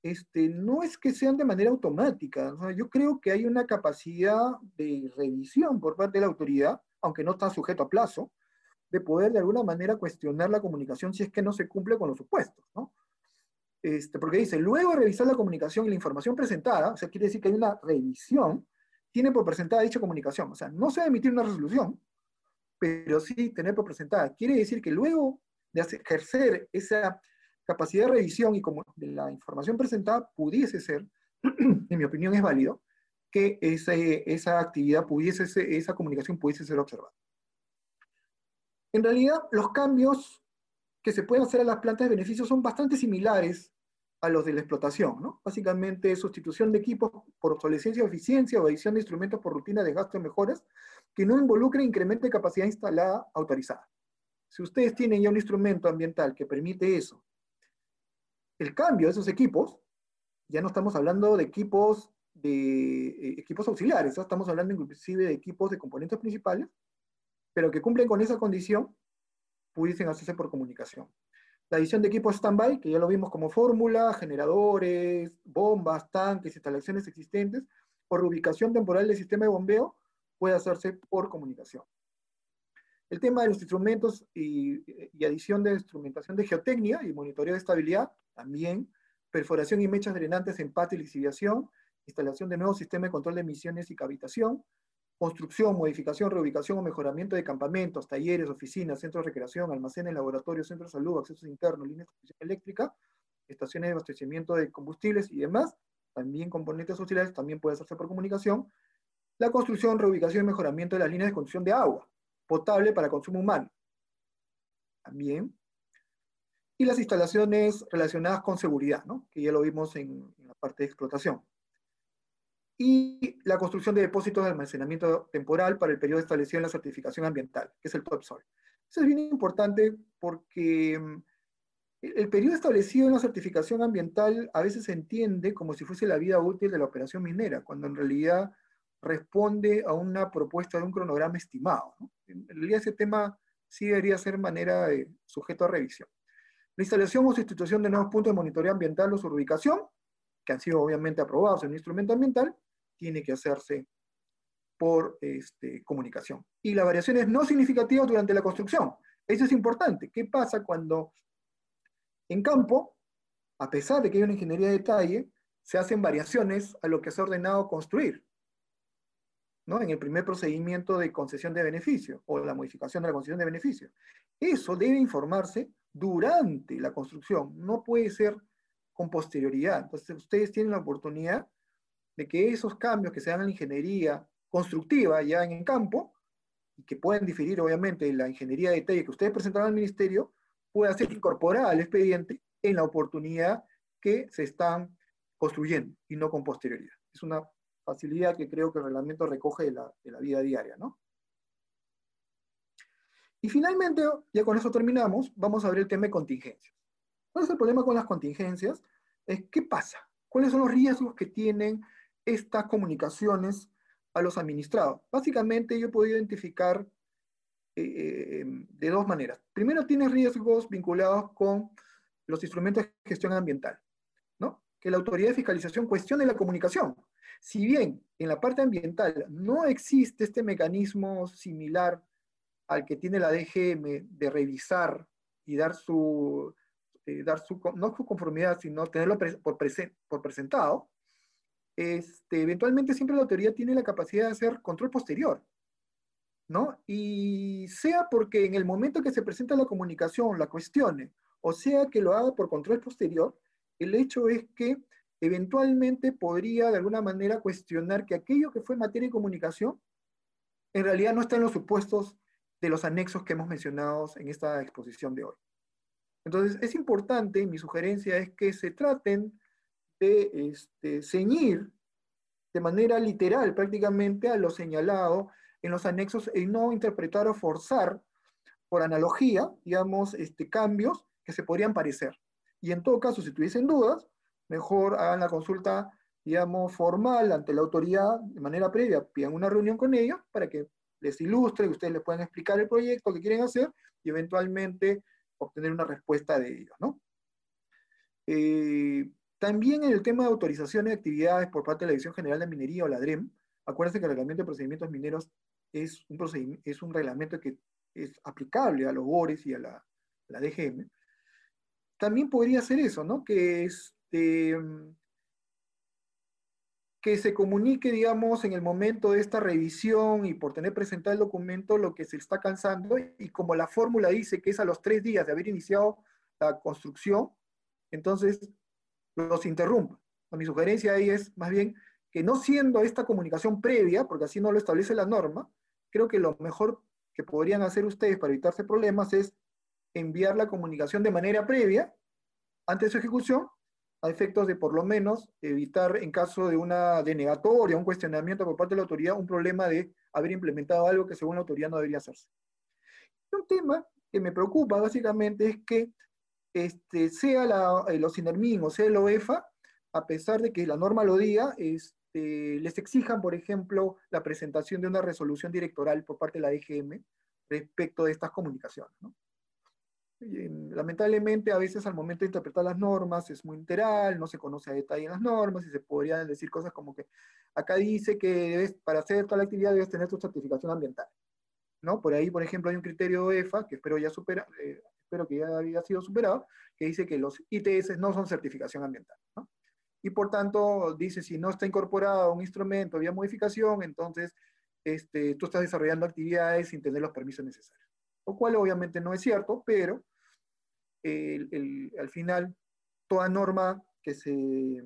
este, no es que sean de manera automática. yo creo que hay una capacidad de revisión por parte de la autoridad, aunque no está sujeto a plazo, de poder de alguna manera cuestionar la comunicación si es que no se cumple con los supuestos. ¿no? Este, porque dice, luego de revisar la comunicación y la información presentada, o sea, quiere decir que hay una revisión, tiene por presentada dicha comunicación. O sea, no se va a emitir una resolución, pero sí tener por presentada. Quiere decir que luego de ejercer esa capacidad de revisión y como de la información presentada pudiese ser, *clears throat* en mi opinión es válido, que esa actividad pudiese esa comunicación pudiese ser observada. En realidad, los cambios que se pueden hacer a las plantas de beneficio son bastante similares a los de la explotación, ¿no? Básicamente sustitución de equipos por obsolescencia o eficiencia o adición de instrumentos por rutina de gasto y mejoras que no involucren incremento de capacidad instalada autorizada. Si ustedes tienen ya un instrumento ambiental que permite eso, el cambio de esos equipos, ya no estamos hablando de equipos de eh, equipos auxiliares, estamos hablando inclusive de equipos de componentes principales, pero que cumplen con esa condición, pudiesen hacerse por comunicación. La adición de equipos stand-by, que ya lo vimos como fórmula, generadores, bombas, tanques, instalaciones existentes, por ubicación temporal del sistema de bombeo, puede hacerse por comunicación. El tema de los instrumentos y, adición de instrumentación de geotecnia y monitoreo de estabilidad, también. Perforación y mechas drenantes en patio y lixiviación, instalación de nuevo sistema de control de emisiones y cavitación, construcción, modificación, reubicación o mejoramiento de campamentos, talleres, oficinas, centros de recreación, almacenes, laboratorios, centros de salud, accesos internos, líneas de eléctrica, estaciones de abastecimiento de combustibles y demás, también componentes sociales, también puede hacerse por comunicación, la construcción, reubicación y mejoramiento de las líneas de construcción de agua potable para consumo humano. También. Y las instalaciones relacionadas con seguridad, ¿no? que ya lo vimos en, en la parte de explotación y la construcción de depósitos de almacenamiento temporal para el periodo establecido en la certificación ambiental, que es el TOPSOL. Eso es bien importante porque mm, el periodo establecido en la certificación ambiental a veces se entiende como si fuese la vida útil de la operación minera, cuando en realidad responde a una propuesta de un cronograma estimado. En realidad ese tema sí debería ser manera sujeto a revisión. La instalación o sustitución de nuevos puntos de monitoreo ambiental o su ubicación, que han sido obviamente aprobados en el instrumento ambiental, tiene que hacerse por este, comunicación. Y las variaciones no significativas durante la construcción. Eso es importante. ¿Qué pasa cuando en campo, a pesar de que hay una ingeniería de detalle, se hacen variaciones a lo que se ha ordenado construir? ¿no? En el primer procedimiento de concesión de beneficio o la modificación de la concesión de beneficio. Eso debe informarse durante la construcción, no puede ser con posterioridad. Entonces, ustedes tienen la oportunidad de que esos cambios que se dan en la ingeniería constructiva ya en el campo, y que pueden diferir obviamente la ingeniería de detalle que ustedes presentaron al ministerio, pueda ser incorporada al expediente en la oportunidad que se están construyendo y no con posterioridad. Es una facilidad que creo que el reglamento recoge de la, de la vida diaria, ¿no? Y finalmente, ya con eso terminamos, vamos a ver el tema de contingencias. ¿Cuál es el problema con las contingencias? Es qué pasa, cuáles son los riesgos que tienen estas comunicaciones a los administrados. Básicamente yo puedo identificar eh, de dos maneras. Primero, tiene riesgos vinculados con los instrumentos de gestión ambiental, ¿no? Que la autoridad de fiscalización cuestione la comunicación. Si bien en la parte ambiental no existe este mecanismo similar al que tiene la DGM de revisar y dar su, eh, dar su no su conformidad, sino tenerlo por presentado, este, eventualmente siempre la autoridad tiene la capacidad de hacer control posterior, ¿no? Y sea porque en el momento que se presenta la comunicación la cuestione, o sea que lo haga por control posterior, el hecho es que eventualmente podría de alguna manera cuestionar que aquello que fue materia de comunicación en realidad no está en los supuestos de los anexos que hemos mencionado en esta exposición de hoy. Entonces, es importante, mi sugerencia es que se traten de este, ceñir de manera literal prácticamente a lo señalado en los anexos y no interpretar o forzar por analogía, digamos, este, cambios que se podrían parecer. Y en todo caso, si tuviesen dudas, mejor hagan la consulta, digamos, formal ante la autoridad de manera previa, pidan una reunión con ellos para que les ilustre, y ustedes les puedan explicar el proyecto que quieren hacer y eventualmente obtener una respuesta de ellos, ¿no? Eh, también en el tema de autorizaciones de actividades por parte de la Dirección General de Minería o la DREM, acuérdense que el reglamento de procedimientos mineros es un, es un reglamento que es aplicable a los BORES y a la, la DGM. También podría ser eso, ¿no? Que, este, que se comunique, digamos, en el momento de esta revisión y por tener presentado el documento lo que se está cansando y como la fórmula dice que es a los tres días de haber iniciado la construcción, entonces los interrumpa. Mi sugerencia ahí es más bien que no siendo esta comunicación previa, porque así no lo establece la norma, creo que lo mejor que podrían hacer ustedes para evitarse problemas es enviar la comunicación de manera previa, antes de su ejecución, a efectos de por lo menos evitar en caso de una denegatoria, un cuestionamiento por parte de la autoridad, un problema de haber implementado algo que según la autoridad no debería hacerse. Un tema que me preocupa básicamente es que este, sea la, eh, los INERMIN o sea el OEFA, a pesar de que la norma lo diga, este, les exijan, por ejemplo, la presentación de una resolución directoral por parte de la DGM respecto de estas comunicaciones. lamentablemente, a veces al momento de interpretar las normas es muy literal, no se conoce a detalle las normas y se podrían decir cosas como que acá dice que para hacer toda la actividad debes tener tu certificación ambiental. ¿no? Por ahí, por ejemplo, hay un criterio EFA que espero ya supera, eh, espero que ya había sido superado, que dice que los ITS no son certificación ambiental. Y por tanto, dice, si no está incorporado un instrumento vía modificación, entonces este, tú estás desarrollando actividades sin tener los permisos necesarios. Lo cual obviamente no es cierto, pero al final toda norma que se,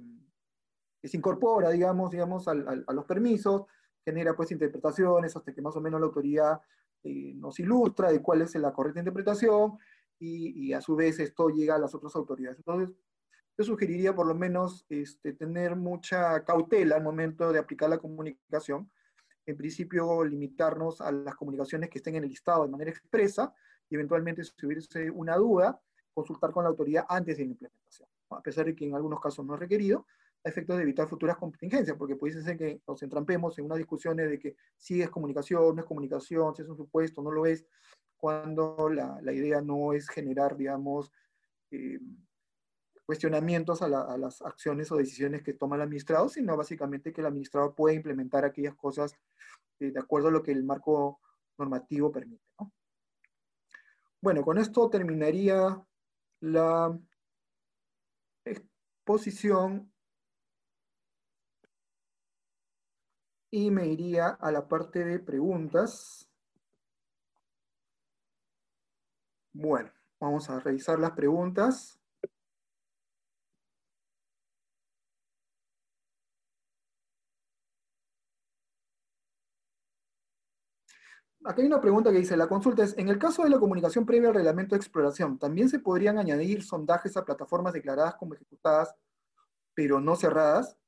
se incorpora, digamos, digamos a los permisos, genera pues interpretaciones hasta que más o menos la autoridad eh, nos ilustra de cuál es la correcta interpretación y, a su vez esto llega a las otras autoridades. Entonces, yo sugeriría por lo menos este, tener mucha cautela al momento de aplicar la comunicación. En principio, limitarnos a las comunicaciones que estén en el listado de manera expresa y eventualmente si hubiese una duda, consultar con la autoridad antes de la implementación, a pesar de que en algunos casos no es requerido, a efectos de evitar futuras contingencias, porque pudiese ser que nos entrampemos en unas discusiones de que si es comunicación, no es comunicación, si es un supuesto, no lo es, cuando la, idea no es generar, digamos, eh, cuestionamientos a, las acciones o decisiones que toma el administrado, sino básicamente que el administrado puede implementar aquellas cosas eh, de acuerdo a lo que el marco normativo permite. ¿no? Bueno, con esto terminaría la exposición y me iría a la parte de preguntas. Bueno, vamos a revisar las preguntas. Aquí hay una pregunta que dice, la consulta es, en el caso de la comunicación previa al reglamento de exploración, ¿también se podrían añadir sondajes a plataformas declaradas como ejecutadas, pero no cerradas?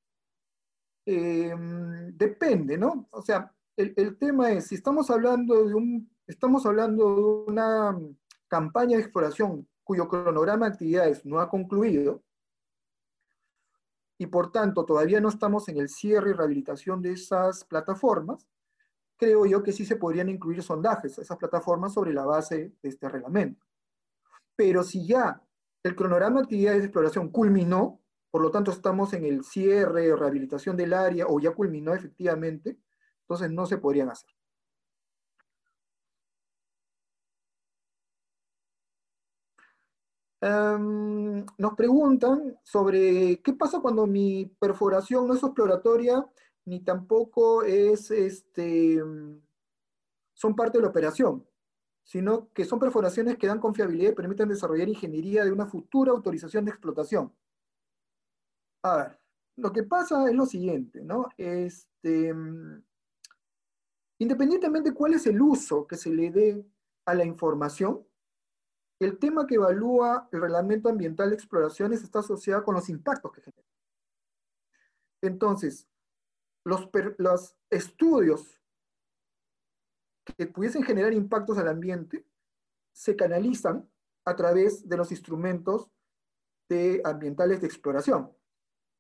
Em, depende, ¿no? O sea, el, tema es, si estamos hablando de un, estamos hablando de una campaña de exploración cuyo cronograma de actividades no ha concluido, y por tanto todavía no estamos en el cierre y rehabilitación de esas plataformas, creo yo que sí se podrían incluir sondajes a esas plataformas sobre la base de este reglamento. Pero si ya el cronograma de actividades de exploración culminó, por lo tanto estamos en el cierre, rehabilitación del área, o ya culminó efectivamente, entonces no se podrían hacer. Em, nos preguntan sobre qué pasa cuando mi perforación no es exploratoria ni tampoco es, este, son parte de la operación, sino que son perforaciones que dan confiabilidad y permiten desarrollar ingeniería de una futura autorización de explotación. A ver, lo que pasa es lo siguiente, ¿no? Este, independientemente de cuál es el uso que se le dé a la información, el tema que evalúa el reglamento ambiental de exploraciones está asociado con los impactos que genera. Entonces, los, estudios que pudiesen generar impactos al ambiente se canalizan a través de los instrumentos de ambientales de exploración.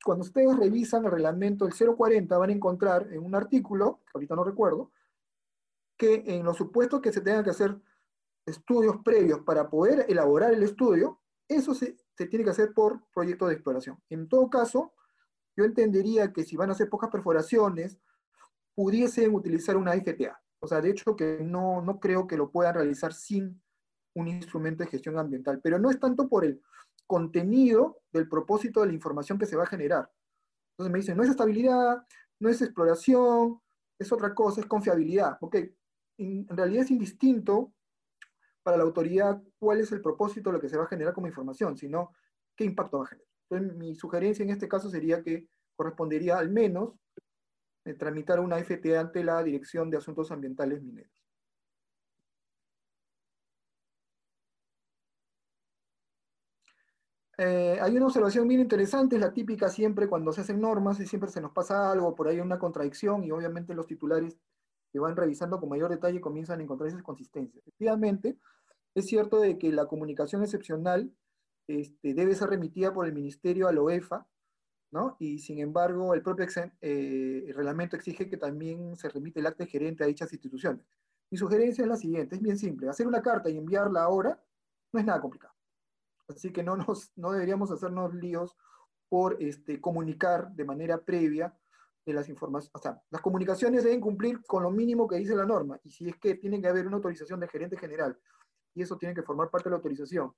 Cuando ustedes revisan el reglamento del 040 van a encontrar en un artículo, ahorita no recuerdo, que en los supuestos que se tengan que hacer estudios previos para poder elaborar el estudio, eso se, se tiene que hacer por proyecto de exploración. En todo caso, yo entendería que si van a hacer pocas perforaciones, pudiesen utilizar una FTA. O sea, de hecho que no, no creo que lo puedan realizar sin un instrumento de gestión ambiental, pero no es tanto por el contenido del propósito de la información que se va a generar. Entonces me dicen, no es estabilidad, no es exploración, es otra cosa, es confiabilidad. Ok, en realidad es indistinto para la autoridad cuál es el propósito de lo que se va a generar como información, sino qué impacto va a generar. Entonces, mi sugerencia en este caso sería que correspondería al menos eh, tramitar una FTA ante la Dirección de Asuntos Ambientales Mineros. Eh, hay una observación bien interesante, es la típica siempre cuando se hacen normas y siempre se nos pasa algo, por ahí una contradicción y obviamente los titulares que van revisando con mayor detalle comienzan a encontrar esas consistencias. Efectivamente, es cierto de que la comunicación excepcional este, debe ser remitida por el Ministerio a la OEFA, ¿no? Y sin embargo, el propio eh, reglamento exige que también se remite el acta gerente a dichas instituciones. Mi sugerencia es la siguiente, es bien simple. Hacer una carta y enviarla ahora no es nada complicado. Así que no, nos, no deberíamos hacernos líos por este, comunicar de manera previa de las informaciones. O sea, las comunicaciones deben cumplir con lo mínimo que dice la norma. Y si es que tiene que haber una autorización del gerente general, y eso tiene que formar parte de la autorización,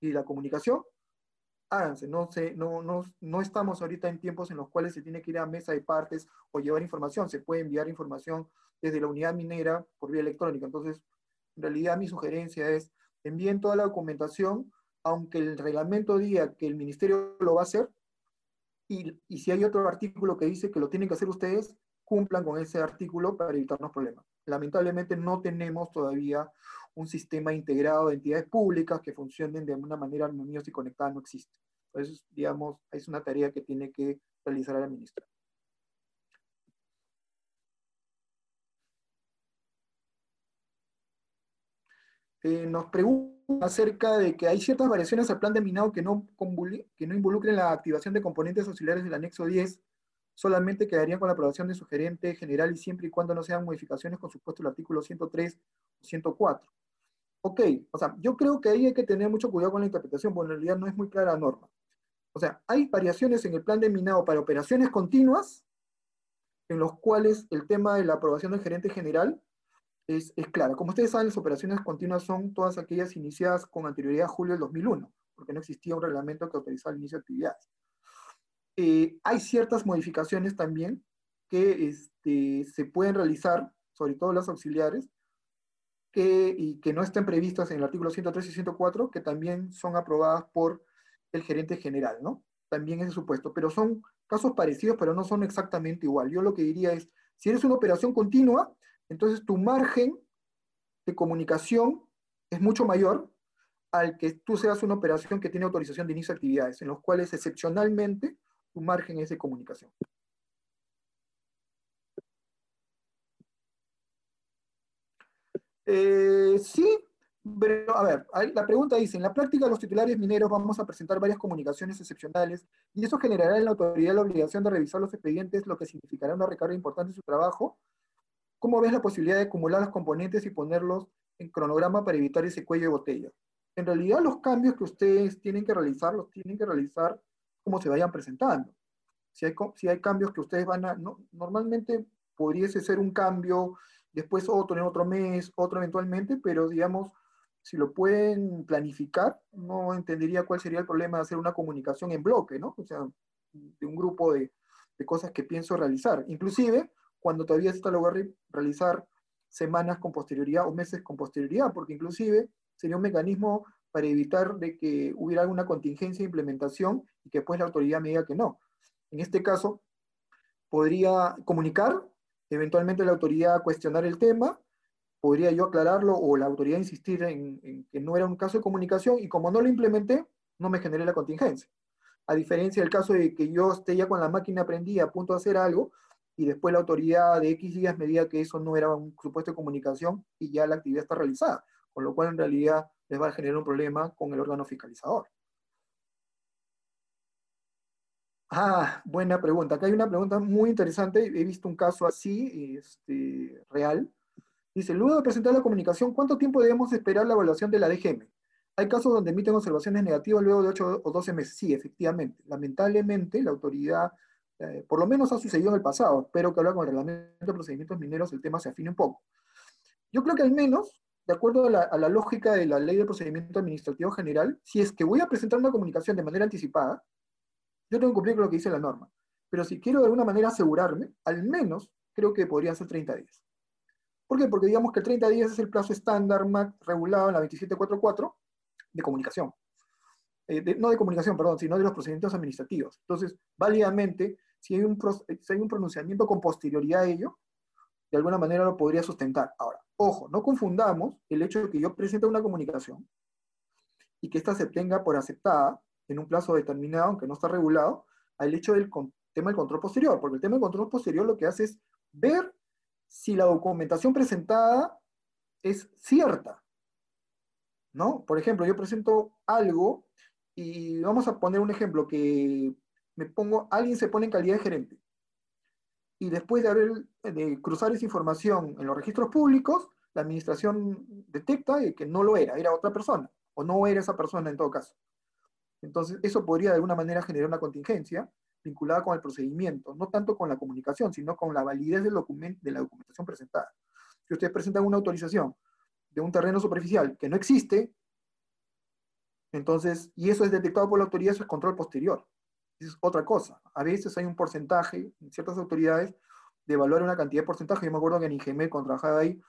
y la comunicación, háganse. No, se, no, no, no estamos ahorita en tiempos en los cuales se tiene que ir a mesa de partes o llevar información. Se puede enviar información desde la unidad minera por vía electrónica. Entonces, en realidad mi sugerencia es envíen toda la documentación, aunque el reglamento diga que el ministerio lo va a hacer, y, si hay otro artículo que dice que lo tienen que hacer ustedes, cumplan con ese artículo para evitarnos problemas. Lamentablemente no tenemos todavía un sistema integrado de entidades públicas que funcionen de una manera armoniosa y conectada, no existe. Entonces, digamos, es una tarea que tiene que realizar el ministro. Eh, nos preguntan acerca de que hay ciertas variaciones al plan de minado que no, que no involucren la activación de componentes auxiliares del anexo 10 solamente quedarían con la aprobación de su gerente general y siempre y cuando no sean modificaciones con supuesto el artículo 103 o 104. Ok, o sea, yo creo que ahí hay que tener mucho cuidado con la interpretación, porque en realidad no es muy clara la norma. O sea, hay variaciones en el plan de minado para operaciones continuas, en los cuales el tema de la aprobación del gerente general es, es clara. Como ustedes saben, las operaciones continuas son todas aquellas iniciadas con anterioridad a julio del 2001, porque no existía un reglamento que autorizara el inicio de actividades. Eh, hay ciertas modificaciones también que este, se pueden realizar, sobre todo las auxiliares, que, y que no estén previstas en el artículo 103 y 104, que también son aprobadas por el gerente general, ¿no? También es supuesto, pero son casos parecidos, pero no son exactamente igual. Yo lo que diría es, si eres una operación continua, entonces tu margen de comunicación es mucho mayor al que tú seas una operación que tiene autorización de inicio de actividades, en los cuales excepcionalmente tu margen es de comunicación. Eh, sí, pero a ver, la pregunta dice, en la práctica los titulares mineros vamos a presentar varias comunicaciones excepcionales y eso generará en la autoridad la obligación de revisar los expedientes, lo que significará una recarga importante en su trabajo. ¿Cómo ves la posibilidad de acumular los componentes y ponerlos en cronograma para evitar ese cuello de botella? En realidad los cambios que ustedes tienen que realizar, los tienen que realizar como se vayan presentando. Si hay, si hay cambios que ustedes van a, no, normalmente pudiese ser un cambio, después otro en otro mes, otro eventualmente, pero digamos, si lo pueden planificar, no entendería cuál sería el problema de hacer una comunicación en bloque, ¿no? O sea, de un grupo de, de cosas que pienso realizar. Inclusive, cuando todavía está logrando realizar semanas con posterioridad o meses con posterioridad, porque inclusive sería un mecanismo para evitar de que hubiera alguna contingencia de implementación y que después la autoridad me diga que no. En este caso, podría comunicar, eventualmente la autoridad cuestionar el tema, podría yo aclararlo o la autoridad insistir en, que no era un caso de comunicación y como no lo implementé, no me generé la contingencia. A diferencia del caso de que yo esté ya con la máquina prendida a punto de hacer algo y después la autoridad de X días me diga que eso no era un supuesto de comunicación y ya la actividad está realizada, con lo cual en realidad les va a generar un problema con el órgano fiscalizador. Ah, buena pregunta. Acá hay una pregunta muy interesante. He visto un caso así, este, real. Dice, luego de presentar la comunicación, ¿cuánto tiempo debemos esperar la evaluación de la DGM? Hay casos donde emiten observaciones negativas luego de 8 o 12 meses. Sí, efectivamente. Lamentablemente, la autoridad, eh, por lo menos ha sucedido en el pasado. Espero que ahora con el reglamento de procedimientos mineros el tema se afine un poco. Yo creo que al menos de acuerdo a la, lógica de la ley de procedimiento administrativo general, si es que voy a presentar una comunicación de manera anticipada, yo tengo que cumplir con lo que dice la norma. Pero si quiero de alguna manera asegurarme, al menos creo que podrían ser 30 días. ¿Por qué? Porque digamos que 30 días es el plazo estándar regulado en la 2744 de comunicación. Eh, no de comunicación, perdón, sino de los procedimientos administrativos. Entonces, válidamente, si hay, un, si hay un pronunciamiento con posterioridad a ello, de alguna manera lo podría sustentar. Ahora, ojo, no confundamos el hecho de que yo presente una comunicación y que ésta se tenga por aceptada en un plazo determinado, aunque no está regulado, al hecho del tema del control posterior, porque el tema del control posterior lo que hace es ver si la documentación presentada es cierta. ¿No? Por ejemplo, yo presento algo y vamos a poner un ejemplo que me pongo, alguien se pone en calidad de gerente y después de haber de cruzar esa información en los registros públicos, la administración detecta que no lo era, era otra persona, o no era esa persona en todo caso. Entonces, eso podría de alguna manera generar una contingencia vinculada con el procedimiento, no tanto con la comunicación, sino con la validez del de la documentación presentada. Si ustedes presentan una autorización de un terreno superficial que no existe, Entonces, y eso es detectado por la autoridad, eso es control posterior. Es otra cosa. A veces hay un porcentaje en ciertas autoridades de evaluar una cantidad de porcentaje. Yo me acuerdo que en IGM, cuando trabajaba ahí,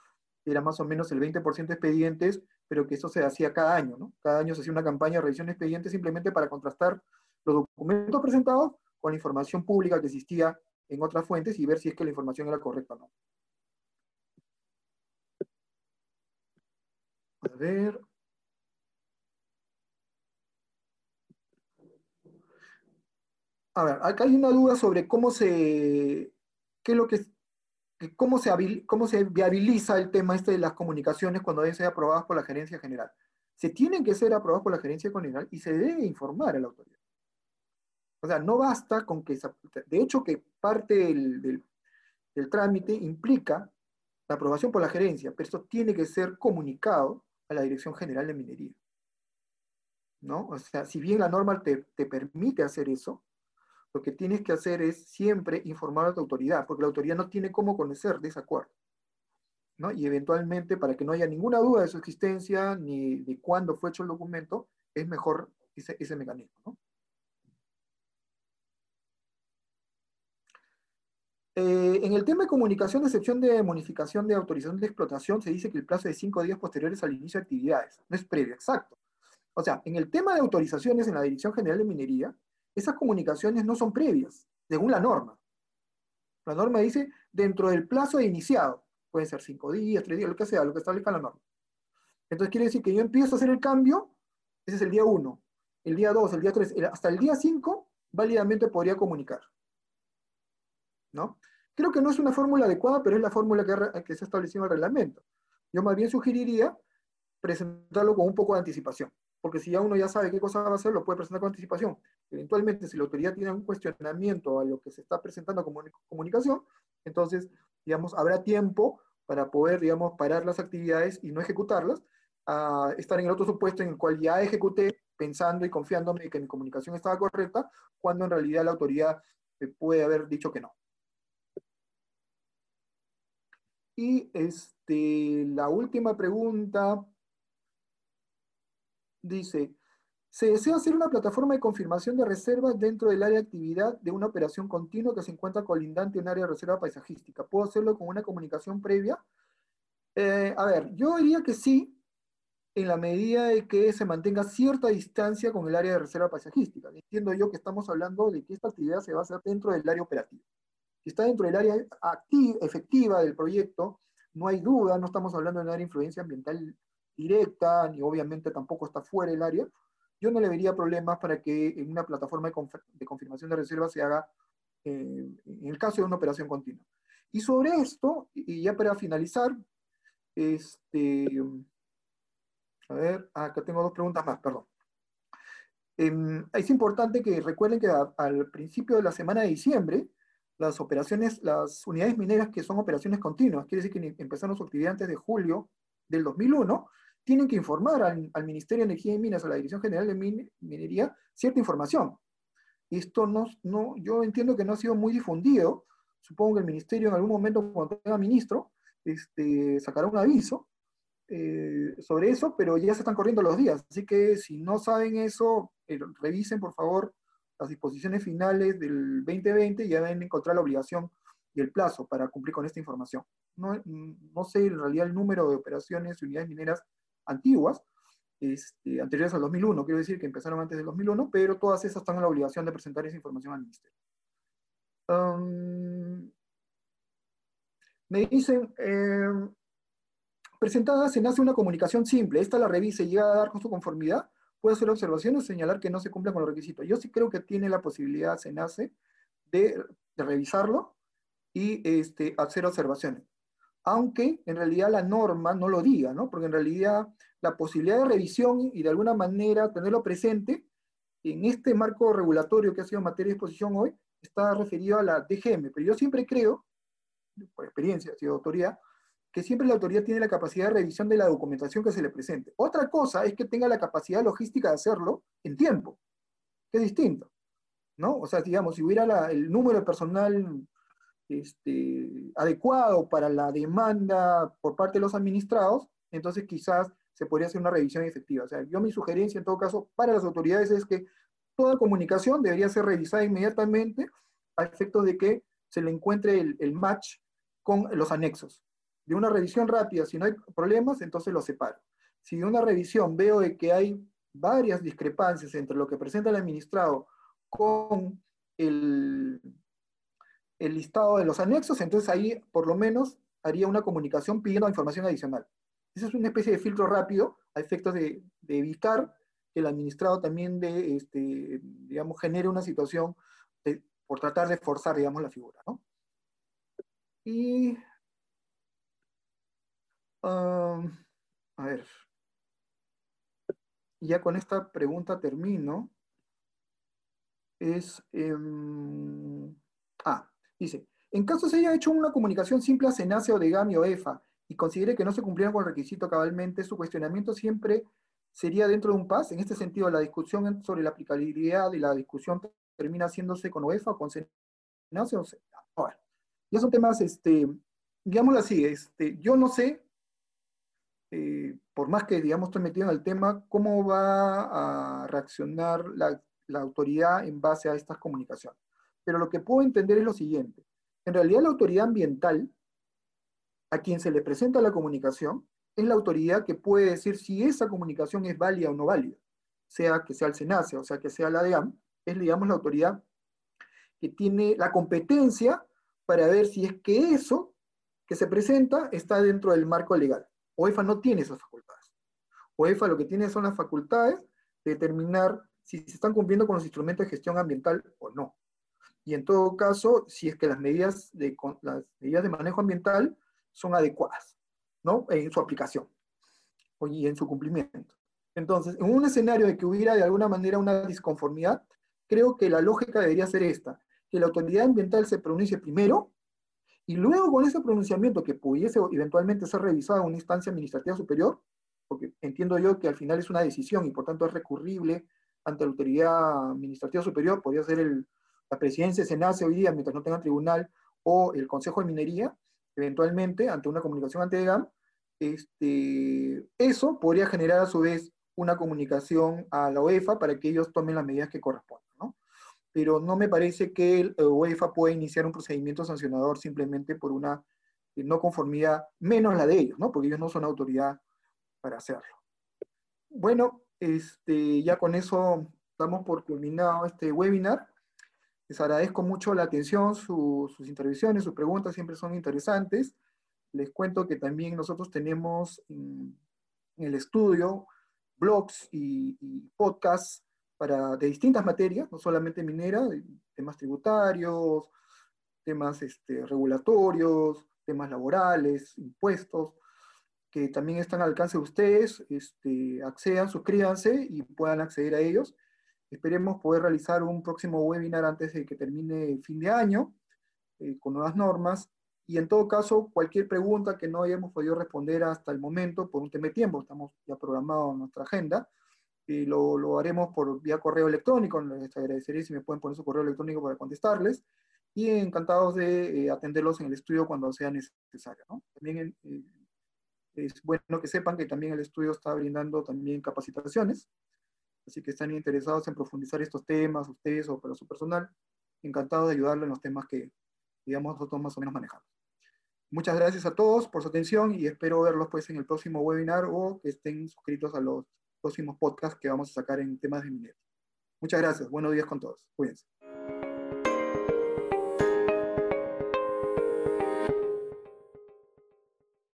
era más o menos el 20% de expedientes, pero que eso se hacía cada año, ¿no? Cada año se hacía una campaña de revisión de expedientes simplemente para contrastar los documentos presentados con la información pública que existía en otras fuentes y ver si es que la información era correcta o no. A ver. A ver, acá hay una duda sobre cómo se, qué es lo que, cómo se, cómo se viabiliza el tema este de las comunicaciones cuando deben ser aprobadas por la gerencia general. Se tienen que ser aprobadas por la gerencia general y se debe informar a la autoridad. O sea, no basta con que, de hecho que parte del, trámite implica la aprobación por la gerencia, pero esto tiene que ser comunicado a la Dirección General de Minería. ¿No? O sea, si bien la norma te, te, permite hacer eso, lo que tienes que hacer es siempre informar a tu autoridad, porque la autoridad no tiene cómo conocer de ese acuerdo. ¿no? Y eventualmente, para que no haya ninguna duda de su existencia ni de cuándo fue hecho el documento, es mejor ese, ese mecanismo. ¿no? Eh, en el tema de comunicación de excepción de modificación de autorización de explotación, se dice que el plazo de cinco días posteriores al inicio de actividades. No es previo, exacto. O sea, en el tema de autorizaciones en la Dirección General de Minería, esas comunicaciones no son previas, según la norma. La norma dice dentro del plazo de iniciado. Puede ser cinco días, tres días, lo que sea, lo que establezca la norma. Entonces quiere decir que yo empiezo a hacer el cambio, ese es el día 1, el día 2, el día 3, hasta el día 5, válidamente podría comunicar. ¿no? Creo que no es una fórmula adecuada, pero es la fórmula que, se ha establecido en el reglamento. Yo más bien sugeriría presentarlo con un poco de anticipación, porque si ya uno ya sabe qué cosa va a hacer, lo puede presentar con anticipación. Eventualmente, si la autoridad tiene un cuestionamiento a lo que se está presentando como comunicación, entonces, digamos, habrá tiempo para poder, digamos, parar las actividades y no ejecutarlas, a estar en el otro supuesto en el cual ya ejecuté pensando y confiándome que mi comunicación estaba correcta, cuando en realidad la autoridad puede haber dicho que no. Y este, la última pregunta dice, se desea hacer una plataforma de confirmación de reservas dentro del área de actividad de una operación continua que se encuentra colindante en un área de reserva paisajística. ¿Puedo hacerlo con una comunicación previa? Eh, a ver, yo diría que sí, en la medida de que se mantenga cierta distancia con el área de reserva paisajística. Entiendo yo que estamos hablando de que esta actividad se va a hacer dentro del área operativa. Si está dentro del área efectiva del proyecto, no hay duda, no estamos hablando de una área de influencia ambiental directa, ni obviamente tampoco está fuera del área. Yo no le vería problemas para que en una plataforma de, confirmación de reserva se haga eh, en el caso de una operación continua. Y sobre esto, y ya para finalizar, este, a ver, acá tengo dos preguntas más, perdón. Em, es importante que recuerden que al principio de la semana de diciembre las operaciones, las unidades mineras que son operaciones continuas, quiere decir que empezaron su actividad antes de julio del 2001, tienen que informar al, Ministerio de Energía y Minas, a la Dirección General de Minería, cierta información. Esto no, no, yo entiendo que no ha sido muy difundido. Supongo que el Ministerio en algún momento, cuando tenga ministro, este, sacará un aviso eh, sobre eso, pero ya se están corriendo los días. Así que si no saben eso, eh, revisen por favor las disposiciones finales del 2020 ya deben encontrar la obligación y el plazo para cumplir con esta información. No, no sé en realidad el número de operaciones y unidades mineras antiguas, este, anteriores al 2001, quiero decir que empezaron antes del 2001, pero todas esas están en la obligación de presentar esa información al Ministerio. me dicen, eh, presentada se nace una comunicación simple, esta la revisa y llega a dar con su conformidad, puede hacer observaciones señalar que no se cumplen con los requisitos. Yo sí creo que tiene la posibilidad, se nace, de, revisarlo y este, hacer observaciones. Aunque en realidad la norma no lo diga, ¿no? Porque en realidad la posibilidad de revisión y de alguna manera tenerlo presente en este marco regulatorio que ha sido materia de exposición hoy está referido a la DGM. Pero yo siempre creo, por experiencia, sido autoridad, que siempre la autoridad tiene la capacidad de revisión de la documentación que se le presente. Otra cosa es que tenga la capacidad logística de hacerlo en tiempo, que es distinto. ¿no? O sea, digamos, si hubiera el número de personal este, adecuado para la demanda por parte de los administrados, entonces quizás se podría hacer una revisión efectiva. O sea, yo mi sugerencia en todo caso para las autoridades es que toda comunicación debería ser revisada inmediatamente a efectos de que se le encuentre el, match con los anexos. De una revisión rápida, si no hay problemas, entonces los separo. Si de una revisión veo de que hay varias discrepancias entre lo que presenta el administrado con el, el listado de los anexos, entonces ahí por lo menos haría una comunicación pidiendo información adicional. Esa es una especie de filtro rápido a efectos de, evitar que el administrado también de, este, digamos, genere una situación por tratar de forzar, digamos, la figura, ¿no? Y, a ver, ya con esta pregunta termino. Es, em, ah, dice, en caso se haya hecho una comunicación simple a Senace o de GAMI o EFA y considere que no se cumplieron con el requisito cabalmente, su cuestionamiento siempre sería dentro de un PAS. En este sentido, la discusión sobre la aplicabilidad y la discusión termina haciéndose con UEFA o con Senace o Ahora, ya son temas, este, digámoslo así, este, yo no sé, eh, por más que, digamos, estoy metido en el tema, cómo va a reaccionar la autoridad en base a estas comunicaciones. Pero lo que puedo entender es lo siguiente. En realidad la autoridad ambiental, a quien se le presenta la comunicación, es la autoridad que puede decir si esa comunicación es válida o no válida, sea que sea el SENACE o sea que sea la DEAM, es digamos la autoridad que tiene la competencia para ver si es que eso que se presenta está dentro del marco legal. OEFA no tiene esas facultades. OEFA lo que tiene son las facultades de determinar si se están cumpliendo con los instrumentos de gestión ambiental o no y en todo caso, si es que las medidas de, las medidas de manejo ambiental son adecuadas, ¿no? En su aplicación y en su cumplimiento. Entonces, en un escenario de que hubiera de alguna manera una disconformidad, creo que la lógica debería ser esta, que la autoridad ambiental se pronuncie primero y luego con ese pronunciamiento que pudiese eventualmente ser revisado en una instancia administrativa superior, porque entiendo yo que al final es una decisión y por tanto es recurrible ante la autoridad administrativa superior, podría ser el, la presidencia se nace hoy día mientras no tenga tribunal o el Consejo de Minería, eventualmente, ante una comunicación ante GAM, este, eso podría generar a su vez una comunicación a la UEFA para que ellos tomen las medidas que correspondan. ¿no? Pero no me parece que el UEFA pueda iniciar un procedimiento sancionador simplemente por una no conformidad, menos la de ellos, ¿no? porque ellos no son autoridad para hacerlo. Bueno, este, ya con eso damos por culminado este webinar. Les agradezco mucho la atención, sus intervenciones, sus preguntas siempre son interesantes. Les cuento que también nosotros tenemos en, el estudio blogs y, podcasts para, de distintas materias, no solamente minera, temas tributarios, temas este, regulatorios, temas laborales, impuestos, que también están al alcance de ustedes, este, accedan, suscríbanse y puedan acceder a ellos. Esperemos poder realizar un próximo webinar antes de que termine el fin de año, eh, con nuevas normas. Y en todo caso, cualquier pregunta que no hayamos podido responder hasta el momento, por un tema de tiempo, estamos ya programados en nuestra agenda, y lo, lo, haremos por vía correo electrónico. Les agradecería si me pueden poner su correo electrónico para contestarles. Y encantados de eh, atenderlos en el estudio cuando sea necesario. ¿no? También eh, es bueno que sepan que también el estudio está brindando también capacitaciones Así que están interesados en profundizar estos temas, ustedes o para su personal, encantado de ayudarlo en los temas que, digamos, nosotros más o menos manejamos. Muchas gracias a todos por su atención y espero verlos pues en el próximo webinar o que estén suscritos a los próximos podcasts que vamos a sacar en temas de minería. Muchas gracias. Buenos días con todos. Cuídense.